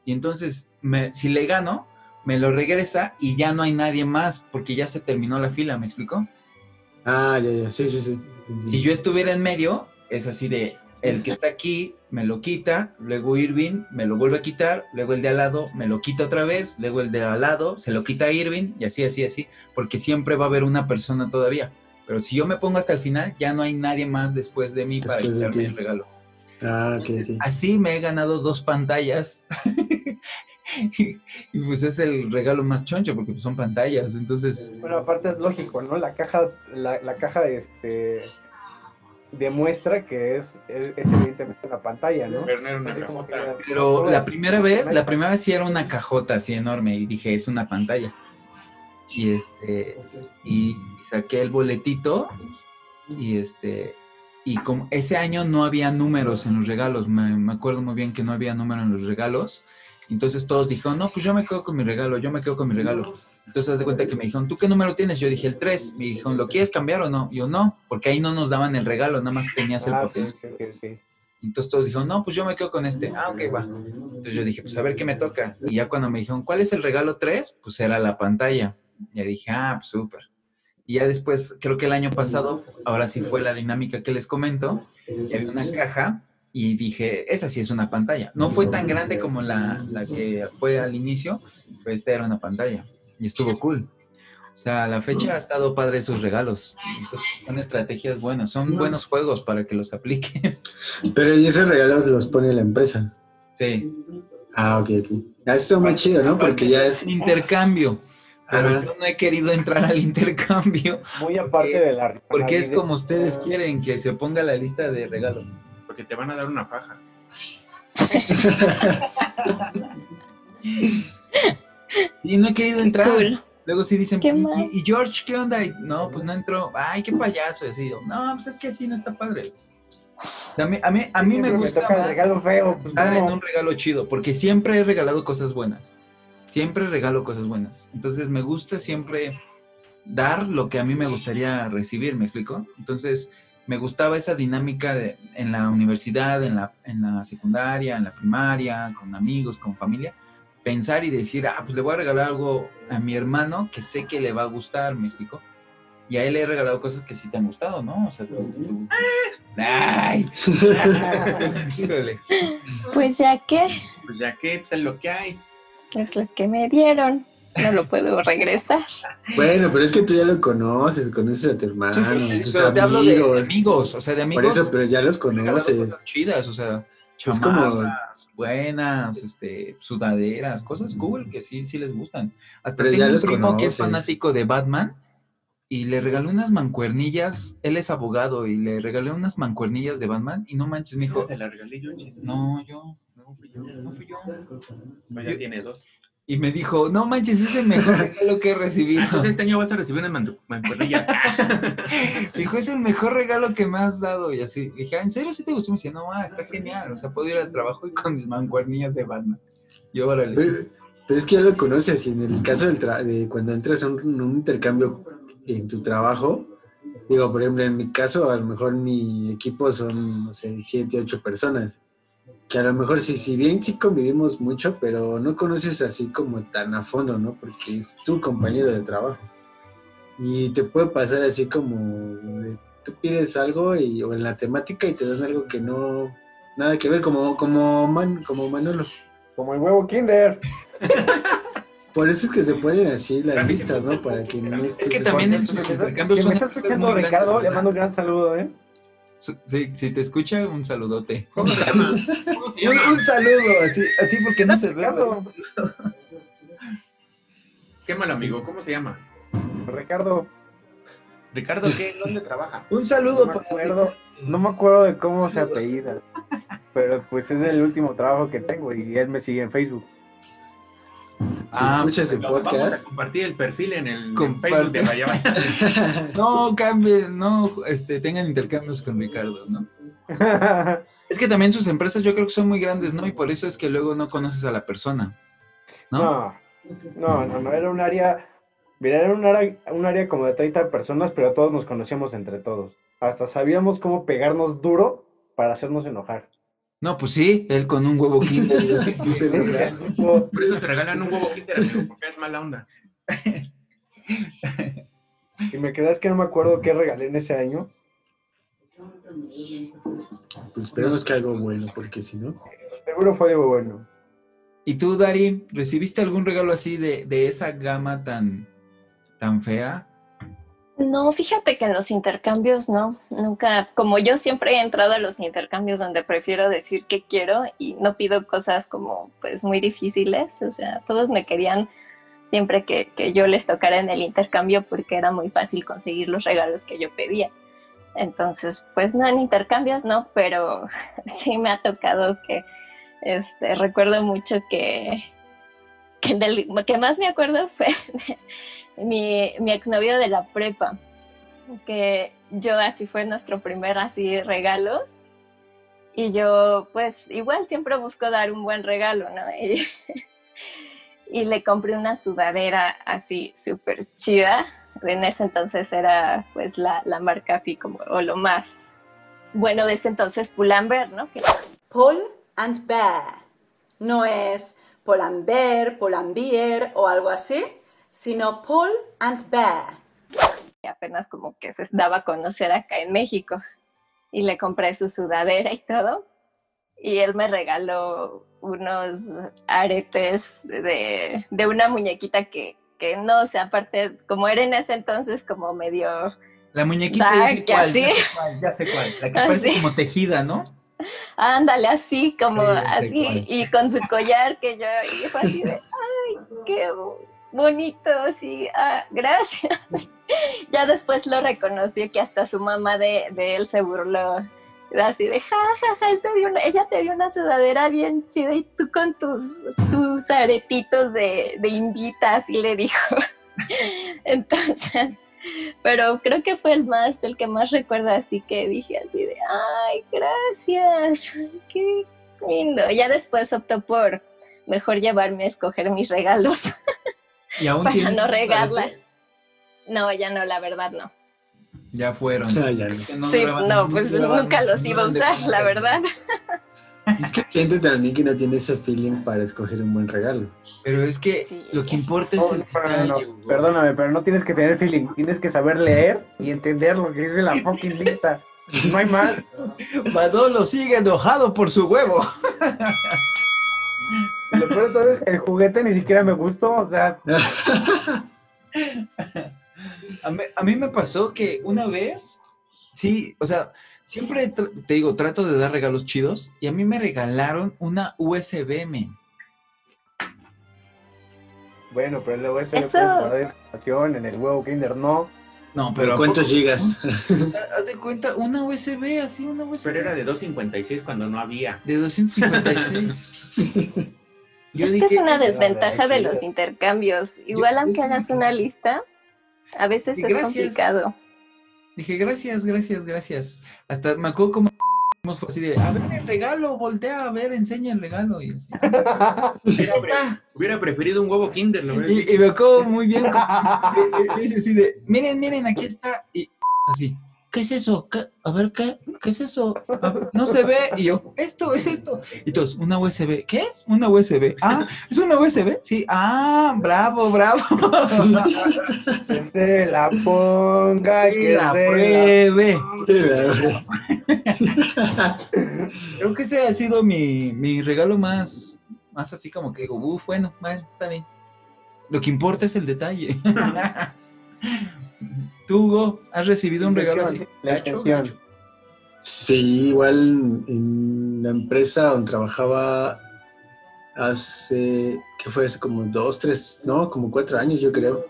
Y entonces, me, si le gano, me lo regresa y ya no hay nadie más porque ya se terminó la fila, ¿me explico? Ah, ya, ya, sí, sí, sí. Si yo estuviera en medio, es así de, el que está aquí me lo quita, luego Irving me lo vuelve a quitar, luego el de al lado me lo quita otra vez, luego el de al lado se lo quita a Irving y así, así, así, porque siempre va a haber una persona todavía. Pero si yo me pongo hasta el final, ya no hay nadie más después de mí para quitarme el regalo. Ah, Así me he ganado dos pantallas. y, pues es el regalo más choncho porque son pantallas. Entonces. Bueno, aparte es lógico, ¿no? La caja, la, caja este demuestra que es, es, evidentemente una pantalla, ¿no? Pero la primera vez, la primera vez sí era una cajota así enorme y dije, es una pantalla y este y, saqué el boletito y este y como ese año no había números en los regalos, me, acuerdo muy bien que no había número en los regalos, entonces todos dijeron, no, pues yo me quedo con mi regalo, yo me quedo con mi regalo. Entonces, haz de cuenta que me dijeron, ¿tú qué número tienes? Yo dije el 3. Me dijeron, ¿lo quieres cambiar o no? Yo no, porque ahí no nos daban el regalo, nada más tenías el ah, papel. Entonces todos dijeron, no, pues yo me quedo con este. Ah, ok, va. Entonces yo dije, pues a ver qué me toca. Y ya cuando me dijeron, ¿cuál es el regalo 3? Pues era la pantalla. Ya dije, ah, pues súper. Y ya después, creo que el año pasado, ahora sí fue la dinámica que les comento, y había una caja y dije, esa sí es una pantalla. No fue tan grande como la, la que fue al inicio, pero esta era una pantalla y estuvo cool. O sea, la fecha ha estado padre esos regalos. son estrategias buenas, son buenos juegos para que los apliquen. Pero ¿y esos regalos los pone la empresa? Sí. Ah, ok, ok. Eso es muy chido, ¿no? Porque, ya es... intercambio. Pero yo no he querido entrar al intercambio. Muy aparte de la. Porque es como ustedes quieren que se ponga la lista de regalos. Porque te van a dar una paja. y no he querido entrar. Luego sí dicen, ¿y, George qué onda? no, pues no entró. Ay, qué payaso. Y no, pues es que así no está padre. a mí, a mí, me gusta más regalo feo, pues, en un regalo chido, porque siempre he regalado cosas buenas siempre regalo cosas buenas. Entonces me gusta siempre dar lo que a mí me gustaría recibir, ¿me explico? Entonces me gustaba esa dinámica de, en la universidad, en la, en la secundaria, en la primaria, con amigos, con familia, pensar y decir, ah, pues le voy a regalar algo a mi hermano que sé que le va a gustar, ¿me explico? Y a él le he regalado cosas que sí te han gustado, ¿no? O sea, tú... ¡Ay! pues ya que... Pues ya que, pues es lo que hay es lo que me dieron. No lo puedo regresar. Bueno, pero es que tú ya lo conoces, conoces a tu hermano, tus amigos. de amigos, o sea, de amigos. Por eso, pero ya los conoces. Cosas chidas, o sea, Es como- buenas, este, sudaderas, cosas cool que sí, sí les gustan. Hasta Pero ya tengo un primo que es fanático de Batman y le regalé unas mancuernillas, él es abogado y le regalé unas mancuernillas de Batman y no manches, me dijo, Se la regalé yo, no, yo, no fui yo, no fui yo. Pues ya tiene dos. Y me dijo, no manches, es el mejor regalo que he recibido. Entonces este año vas a recibir unas mancuernillas. Dijo, es el mejor regalo que me has dado. Y así, le dije, "Ah, ¿en serio sí te gustó? Me decía, no, ah, está genial. O sea, puedo ir al trabajo y con mis mancuernillas de Batman. Yo, órale. Pero, pero es que ya lo conoces y en el caso del tra- de cuando entras a un, un intercambio en tu trabajo, digo, por ejemplo, en mi caso, a lo mejor mi equipo son, no sé, siete, ocho personas, que a lo mejor sí, si bien sí convivimos mucho, pero no conoces así como tan a fondo, ¿no? Porque es tu compañero de trabajo. Y te puede pasar así como, de- tú pides algo y, o en la temática y te dan algo que no, nada que ver, como, como, Man- como Manolo. Como el huevo Kinder. Por eso es que se ponen así las listas, ¿no? Para que no Es que también en sus Que me intercambios está escuchando Ricardo, le mando un gran saludo, ¿eh? Si te escucha, un saludote. ¿Cómo se llama? ¿Cómo se llama? Un, un saludo, así, así porque no se ve. Qué mal amigo, ¿cómo se llama? Ricardo, Ricardo, ¿qué? ¿Dónde trabaja? Un no saludo me para acuerdo, no me acuerdo de cómo se apellida, pero pues es el último trabajo que tengo y él me sigue en Facebook. Si Ah, escuchas el Vamos a podcast, compartir el perfil en el. Facebook de Vaya Vaya. No, cambien, no, este, tengan intercambios con Ricardo, ¿no? Es que también sus empresas yo creo que son muy grandes, ¿no? Y por eso es que luego no conoces a la persona, ¿no? No, no, no, no, era un área, mira, era un área, un área como de 30 personas, pero todos nos conocíamos entre todos. Hasta sabíamos cómo pegarnos duro para hacernos enojar. No, pues sí, él con un huevo kinder. Por eso te regalan un huevo Kinder, amigo, porque es mala onda. Y me quedas que no me acuerdo qué regalé en ese año. pues esperemos que algo bueno, porque si no. Seguro fue algo bueno. ¿Y tú, Dari, recibiste algún regalo así de, de esa gama tan, tan fea? No, fíjate que en los intercambios no, nunca, como yo siempre he entrado a los intercambios donde prefiero decir qué quiero y no pido cosas como pues muy difíciles, o sea, todos me querían siempre que, que yo les tocara en el intercambio porque era muy fácil conseguir los regalos que yo pedía. Entonces, pues no, en intercambios no, pero sí me ha tocado que, este, recuerdo mucho que, que que más me acuerdo fue mi, mi exnovio de la prepa, que yo así fue nuestro primer así regalos. Y yo pues igual siempre busco dar un buen regalo, ¿no? Y, le compré una sudadera así súper chida. En ese entonces era pues la, la marca así como, o lo más bueno de ese entonces, Pull&Bear, ¿no? Que Paul and Bear. No es Pull&Bear, Pull&Bear o algo así, sino Paul and Bear. que apenas como que se daba a conocer acá en México. Y le compré su sudadera y todo. Y él me regaló unos aretes de, de una muñequita que, que no, o sea, aparte, como era en ese entonces como medio... La muñequita, Dark, ya, sé cuál, ya sé cuál, ya sé cuál. La que Ah, parece sí. como tejida, ¿no? Ándale, así, como Sí, así, cuál. y con su collar que yo, y fue así de, ay, qué bonito, así, ah, gracias. ya después lo reconoció que hasta su mamá de, de él se burló, así de, ja, ja, ja, él te dio ella te dio una sudadera bien chida y tú con tus, tus aretitos de, de invitas, y le dijo. Entonces, pero creo que fue el más, el que más recuerdo, así que dije así de, ay, gracias, qué lindo. Ya después optó por mejor llevarme a escoger mis regalos Y aún para no regarlas. No, ya no, la verdad no. Ya fueron. Ya no. Sí, no, pues nunca los iba a usar, la verdad. Es que hay gente también que no tiene ese feeling para escoger un buen regalo. Pero es que Sí. lo que importa es No, el no, detalle. Perdóname, pero no tienes que tener feeling, tienes que saber leer y entender lo que dice la fucking lista. No hay más. Badolo sigue enojado por su huevo. Lo peor de todo es que el juguete ni siquiera me gustó, o sea, A mí, a mí me pasó que una vez, sí, o sea, siempre te digo, trato de dar regalos chidos y a mí me regalaron una USB, men. Bueno, pero el USB Eso- información, en el huevo Kinder no. No, ¿De pero ¿a cuántos gigas? O sea, haz de cuenta, una USB, así, una USB. Pero era de 256 cuando no había. De 256. Yo es que dije, es una "Ah, desventaja de chido". los intercambios. Igual Yo- aunque hagas una lista, a veces es gracias. complicado. Dije, gracias, gracias, gracias. Hasta me acuerdo como fue así de, a ver el regalo, voltea, a ver, enseña el regalo. Y, así. Hubiera, pre- hubiera preferido un huevo Kinder, lo Y- y me acuerdo muy bien, dice así de, miren, miren, aquí está. Y así, ¿qué es eso? ¿Qué? A ver, ¿qué? ¿Qué es eso? Ver, no se ve. Y yo, esto es esto. Y todos, una USB. ¿Qué es? Una USB. Ah, ¿es una USB? Sí. Ah, bravo, bravo. Que se la ponga, Que que la se pruebe. La- Creo que ese ha sido mi, mi regalo más, más así como que digo, uff, bueno, bueno, está bien. Lo que importa es el detalle. Tú, Hugo, ¿has recibido un regalo así? Gacho, gacho? Sí, igual en la empresa donde trabajaba hace, ¿qué fue? Hace como dos, tres, no, como cuatro años yo creo.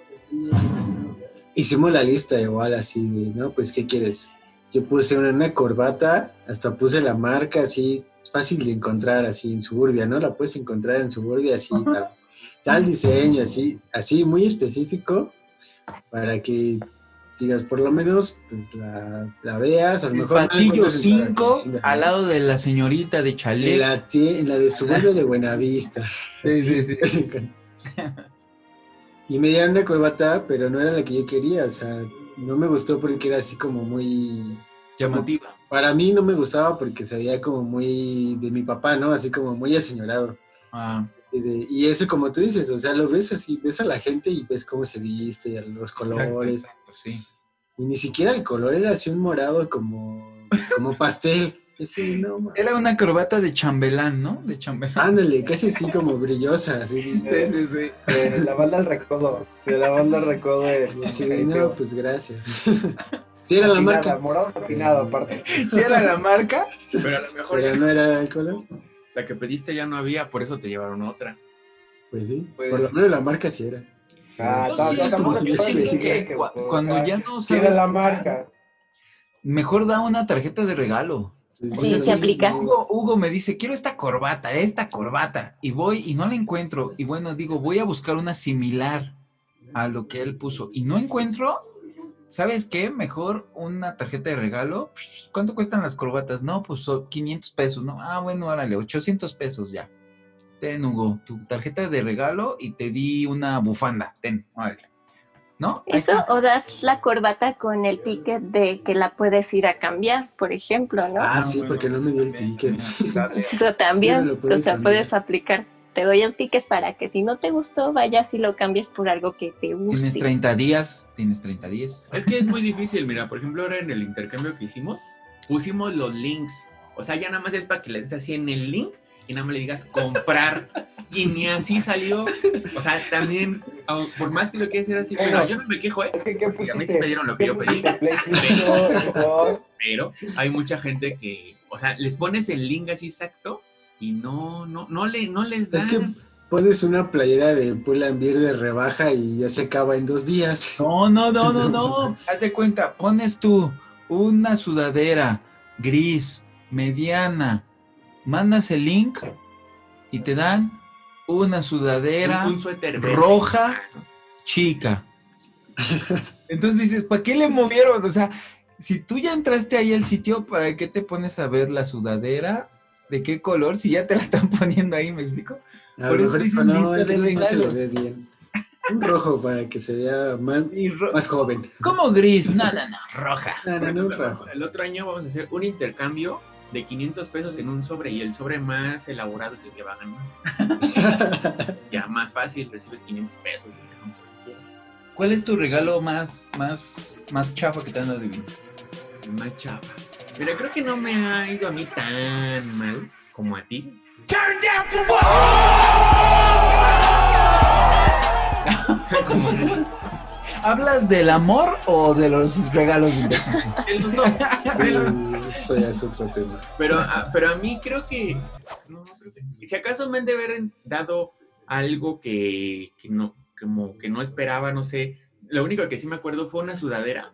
Hicimos la lista igual así de, ¿no? Pues, ¿qué quieres? Yo puse una, una corbata, hasta puse la marca así, fácil de encontrar así en Suburbia, ¿no? La puedes encontrar en Suburbia así, tal, tal diseño, así, así muy específico, para que digas, por lo menos, pues la, la veas, a lo El mejor... la pasillo encuentras en toda la 5, tienda. al lado de la señorita de En chalet. la, tie- en la de Suburbia de Buenavista. Sí, sí, sí. Y me dieron una corbata, pero no era la que yo quería, o sea, no me gustó porque era así como muy... Llamativa. Para mí no me gustaba porque se veía como muy de mi papá, ¿no? Así como muy aseñorado. Ah, Y, de- y eso como tú dices, o sea, lo ves así, ves a la gente y ves cómo se viste, los colores. exacto, sí. Y ni siquiera el color era así un morado como, como pastel. Ese, no, Era una corbata de chambelán, ¿no? De chambelán. Ándale, casi así como brillosa, así. Sí, sí, sí. De la banda al recodo. De la banda al recodo de. Sí, no, pues gracias. Sí, era la Afinada, marca, Morado afinado, aparte. Sí era la marca. Pero a lo mejor pero ya no era el color. la que pediste ya no había, por eso te llevaron otra. Pues sí, Pues- por lo menos la marca sí era. Ah, Yo yo que que, o cuando ya no sabes la qué marca. Mejor da una tarjeta de regalo. O Sí, sea, se si aplica. Hugo, Hugo me dice, quiero esta corbata, esta corbata, y voy y no la encuentro. Y bueno, digo, voy a buscar una similar a lo que él puso. Y no encuentro, ¿sabes qué? Mejor una tarjeta de regalo. ¿Cuánto cuestan las corbatas? No, pues son 500 pesos, ¿no? Ah, bueno, órale, 800 pesos ya. Ten, Hugo, tu tarjeta de regalo y te di una bufanda. Ten, órale. ¿No? Eso o das la corbata con el ticket de que la puedes ir a cambiar, por ejemplo, ¿no? Ah, Ah, sí, bueno, porque no me dio el ticket. Eso también, o sea, cambiar. puedes aplicar. Te doy el ticket para que si no te gustó, vayas y lo cambies por algo que te Tienes guste. 30 días, tienes 30 días. Es que es muy difícil, mira, por ejemplo, ahora en el intercambio que hicimos, pusimos los links. O sea, ya nada más es para que le des así en el link y nada más le digas comprar. Y ni así salió. O sea, también, por más que lo quieras hacer así, pero Bueno. yo no me quejo, ¿eh? Es que, ¿qué Porque a mí sí me dieron lo que ¿Qué yo pedí. pusiste? Play 5, Xbox. Pero hay mucha gente que, o sea, les pones el link así exacto y no, no, no, le, no les dan. Es que pones una playera de Pull&Bear de rebaja y ya se acaba en dos días. No, no, no, no, no. Haz de cuenta, pones tú una sudadera gris, mediana, mandas el link y te dan una sudadera un, un suéter verde. roja chica. Entonces dices, ¿para qué le movieron? O sea, si tú ya entraste ahí al sitio, ¿para qué te pones a ver la sudadera? ¿De qué color? Si ya te la están poniendo ahí, ¿me explico? A Por lo eso mejor dicen no, lista de no se regalos. ve bien. Un rojo para que se vea más, joven. ¿Cómo gris? No, no, no, roja. No, no, no, rojo. El otro año vamos a hacer un intercambio de 500 pesos en un sobre y el sobre más elaborado es el que va a ganar. Ya más fácil, recibes 500 pesos. y. ¿Cuál es tu regalo más, más, más chafa que te han? El más chava. Pero creo que no me ha ido a mí tan mal como a ti. ¿Hablas del amor o de los regalos? De los dos. Pero, Eso ya es otro tema. pero, a, pero a mí creo que, no, creo que- Si acaso me han de haber dado algo que, que no, como que no esperaba, no sé. Lo único que sí me acuerdo fue una sudadera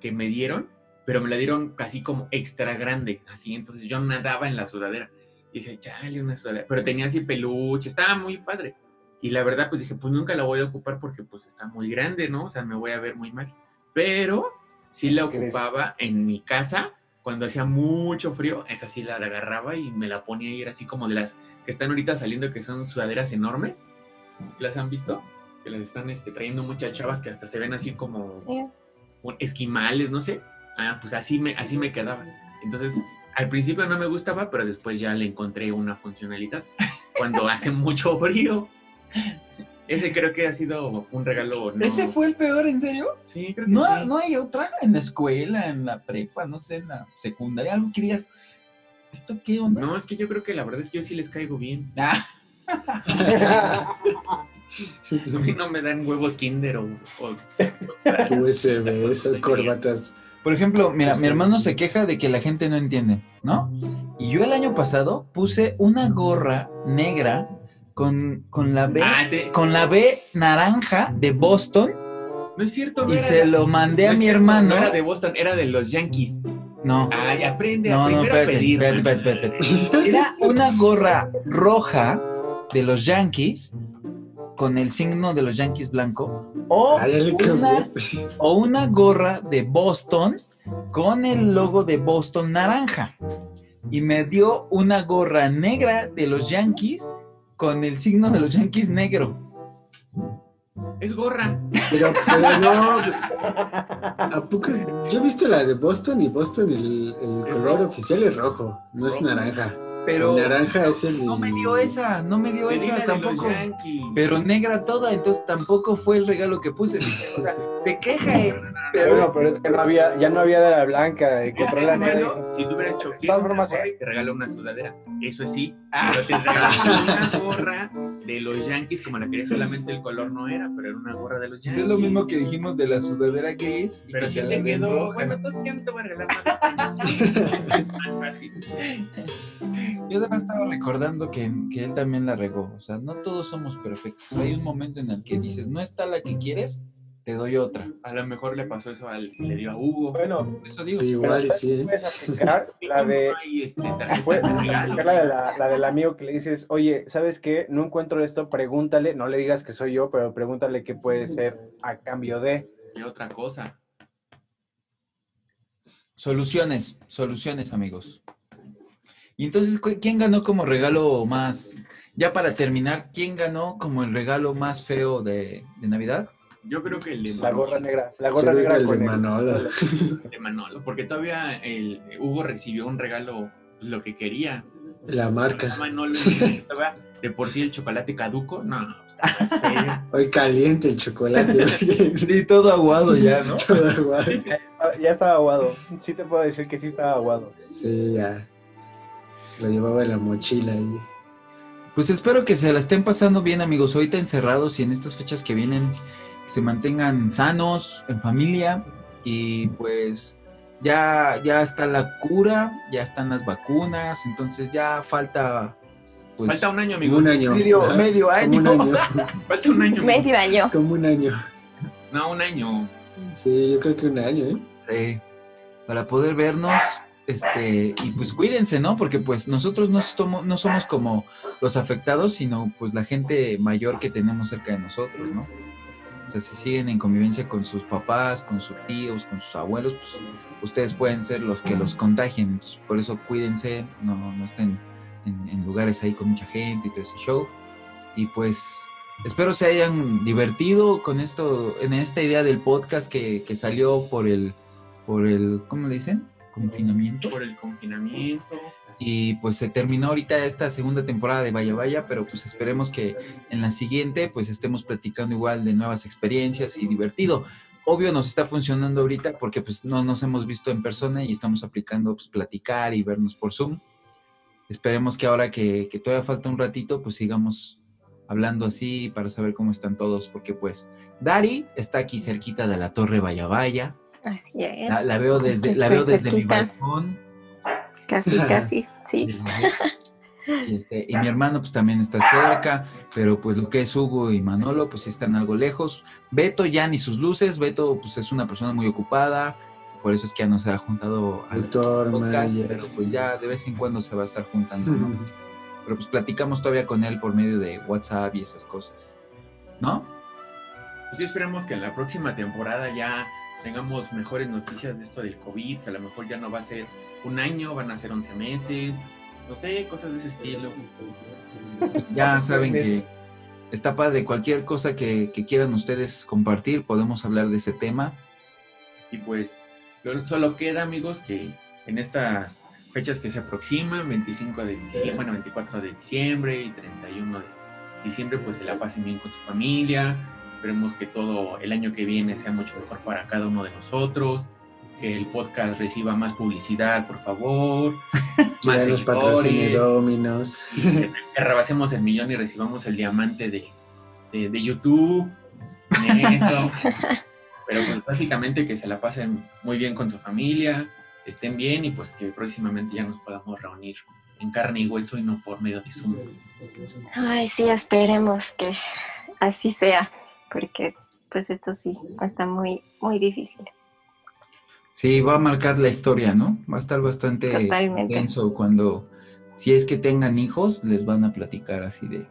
que me dieron, pero me la dieron casi como extra grande, así. Entonces yo nadaba en la sudadera. Y dije, chale, una sudadera. Pero tenía así peluche, estaba muy padre. Y la verdad, pues dije, pues nunca la voy a ocupar porque pues está muy grande, ¿no? O sea, me voy a ver muy mal. Pero sí la ocupaba en mi casa cuando hacía mucho frío. Esa sí la agarraba y me la ponía y era así como de las que están ahorita saliendo, que son sudaderas enormes. ¿Las han visto? Que las están este, trayendo muchas chavas que hasta se ven así como esquimales, no sé. Ah, pues así me, así me quedaba. Entonces, al principio no me gustaba, pero después ya le encontré una funcionalidad. Cuando hace mucho frío. Ese creo que ha sido un regalo. no- ¿Ese fue el peor, en serio? Sí, creo que No, sí. no hay otra en la escuela, en la prepa, no sé, en la secundaria, algo que digas, ¿esto qué onda? No, es que yo creo que la verdad es que yo sí les caigo bien. Ah. A mí no me dan huevos kinder o... o- USB, esas corbatas. Por ejemplo, mira, mi hermano se queja de que la gente no entiende, ¿no? Y yo el año pasado puse una gorra negra con, con la B, Ah, te- con la B naranja de Boston No es cierto, no y era se de- lo mandé no a mi cierto, hermano. No era de Boston, era de los Yankees. No. Ay, aprende, No, no, aprende a espérate, pedir. espérate, espérate, espérate, espérate. Era una gorra roja de los Yankees con el signo de los Yankees blanco o, una, o una gorra de Boston con el logo de Boston naranja. Y me dio una gorra negra de los Yankees con el signo de los Yankees negro. Es gorra. Pero, pero no. ¿A poco? Yo he visto la de Boston y Boston, el, el color oficial es rojo, no es naranja. Pero El naranja es el. no me dio esa, no me dio esa tampoco. Yankees. Pero negra toda, entonces tampoco fue el regalo que puse. O sea, se queja. eh, Pero, Pero, pero es que no había, ya no había de la blanca, de compré la negra. si tú hubieras hecho eh. te regalo una sudadera. Eso es sí. Ah. Pero te regaló una gorra de los Yankees, como la quería solamente el color no era, pero era una gorra de los pues Yankees. es lo mismo que dijimos de la sudadera gris. y Pero si te quedó, bueno, entonces ya no te voy a regalar nada. Más fácil. Yo además estaba recordando que, que él también la regó. O sea, no todos somos perfectos. Hay un momento en el que dices, no está la que quieres, te doy otra. A lo mejor le pasó eso al que le dio a Hugo. Bueno, eso digo. Igual sí. puedes aplicar la de, este, puedes de aplicar la, de la, la del amigo que le dices, oye, ¿sabes qué? No encuentro esto, pregúntale, no le digas que soy yo, pero pregúntale qué puede ser a cambio de. Y otra cosa. Soluciones, soluciones, amigos. Y entonces, ¿cu- ¿quién ganó como regalo más? Ya para terminar, ¿quién ganó como el regalo más feo de, de Navidad? Yo creo que el de La gorra negra, la gorra negra el de con el- Manolo. de Manolo, porque todavía el Hugo recibió un regalo pues, lo que quería. La marca. Manolo estaba de por sí el chocolate caduco, no. Hoy caliente el chocolate. Sí, todo aguado ya, ¿no? Todo aguado. Ah, Ya estaba aguado. Sí te puedo decir que sí estaba aguado. Sí, ya. Se lo llevaba en la mochila y. Pues espero que se la estén pasando bien, amigos. Ahorita encerrados y en estas fechas que vienen, que se mantengan sanos, en familia. Y pues ya, ya está la cura, ya están las vacunas. Entonces ya falta. Pues, Falta un año, amigo. Un año. Medio- año. un año. Falta un año. Medio año. Como un año. No, un año. Sí, yo creo que un año, ¿eh? Sí, para poder vernos, este, y pues cuídense, ¿no? Porque pues nosotros no somos, no somos como los afectados, sino pues la gente mayor que tenemos cerca de nosotros, ¿no? O sea, si siguen en convivencia con sus papás, con sus tíos, con sus abuelos, pues ustedes pueden ser los que los contagien. Entonces, por eso cuídense, no, no estén en, en lugares ahí con mucha gente y todo ese show. Y pues espero se hayan divertido con esto, en esta idea del podcast que, que salió por el, por el, ¿cómo le dicen? Confinamiento. Por el confinamiento. Y pues se terminó ahorita esta segunda temporada de Vaya Vaya, pero pues esperemos que en la siguiente pues estemos platicando igual de nuevas experiencias y divertido. Obvio nos está funcionando ahorita porque pues no nos hemos visto en persona y estamos aplicando pues platicar y vernos por Zoom. Esperemos que ahora que, que todavía falta un ratito pues sigamos hablando así para saber cómo están todos, porque pues Dari está aquí cerquita de la Torre Vaya Vaya. Así es. La, la veo desde, la veo desde mi balcón. Casi, casi, sí. Y, este, y mi hermano pues también está cerca, pero pues lo que es Hugo y Manolo pues sí están algo lejos. Beto ya ni sus luces, Beto pues es una persona muy ocupada, por eso es que ya no se ha juntado al Doctor podcast, pero pues ya de vez en cuando se va a estar juntando, ¿no? Pero pues platicamos todavía con él por medio de WhatsApp y esas cosas, ¿no? Pues sí, esperemos que en la próxima temporada ya tengamos mejores noticias de esto del COVID, que a lo mejor ya no va a ser un año, van a ser 11 meses, no sé, cosas de ese estilo. Ya saben que está padre, cualquier cosa que, que quieran ustedes compartir, podemos hablar de ese tema. Y pues lo- solo queda, amigos, que en estas fechas que se aproximan, 25 de diciembre, bueno, 24 de diciembre y 31 de diciembre, pues se la pasen bien con su familia. Esperemos que todo el año que viene sea mucho mejor para cada uno de nosotros. Que el podcast reciba más publicidad, por favor. Más seguidores. Dominos. que, que rebasemos el millón y recibamos el diamante de, de, de YouTube. en eso. Pero pues básicamente que se la pasen muy bien con su familia, estén bien y pues que próximamente ya nos podamos reunir en carne y hueso y no por medio de Zoom. Ay, sí, esperemos que así sea, porque pues esto sí está muy, muy difícil. Sí, va a marcar la historia, ¿no? Va a estar bastante Totalmente. intenso cuando, si es que tengan hijos, les van a platicar así de...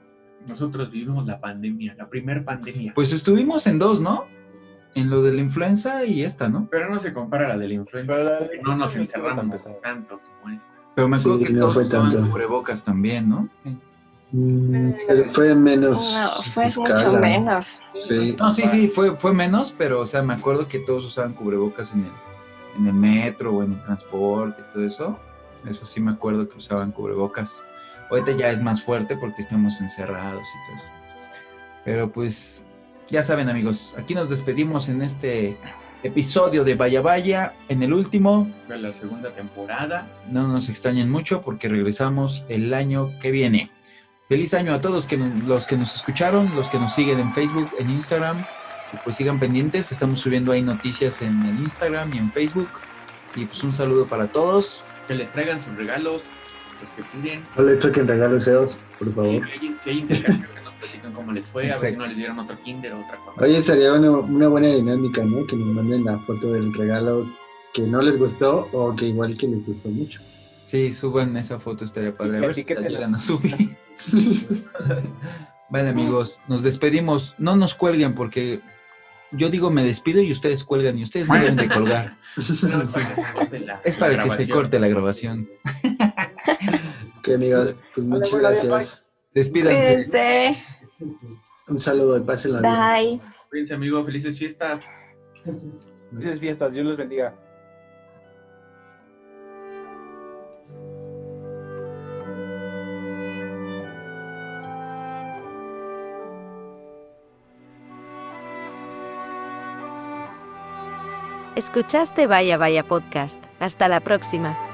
Nosotros vivimos la pandemia, la primer pandemia. Pues estuvimos en dos, ¿no? En lo de la influenza y esta, ¿no? Pero no se compara a la de la influenza. Pero la de- no nos encerramos tanto como esta. Pero me acuerdo Sí, que no todos fue tanto. cubrebocas también, ¿no? Mm, fue menos. No, fue escala. mucho menos. Sí. No, sí, sí, fue, fue menos, pero, o sea, me acuerdo que todos usaban cubrebocas en el, en el metro o en el transporte y todo eso. Eso sí me acuerdo que usaban cubrebocas. Ahorita ya es más fuerte porque estamos encerrados y todo eso. Pero pues, ya saben amigos, aquí nos despedimos en este episodio de Vaya Vaya. En el último, Fue la segunda temporada. no nos extrañen mucho porque regresamos el año que viene. Feliz año a todos que nos- los que nos escucharon, los que nos siguen en Facebook, en Instagram. Pues sigan pendientes, estamos subiendo ahí noticias en el Instagram y en Facebook. Y pues un saludo para todos. Que les traigan sus regalos, los que piden. No les toquen regalos feos, por Si favor. hay, si hay intercambio, que nos platican cómo les fue, a ver si no les dieron otro kinder o otra cosa. Oye, sería una, una buena dinámica, ¿no? Que nos manden la foto del regalo que no les gustó o que igual que les gustó mucho. Sí, suban esa foto, estaría padre. A ver si la Etiquétenla. llegan a subir. Vale amigos, nos despedimos. No nos cuelguen porque yo digo me despido y ustedes cuelgan y ustedes no deben de colgar. Es para que se corte la- grabación. Ok, amigos, pues muchas gracias. Despídanse. Cuídense. Un saludo y pásenla bien. Bye. Cuídense, amigos. Felices fiestas. Felices fiestas, Dios los bendiga. Escuchaste Vaya Vaya Podcast. Hasta la próxima.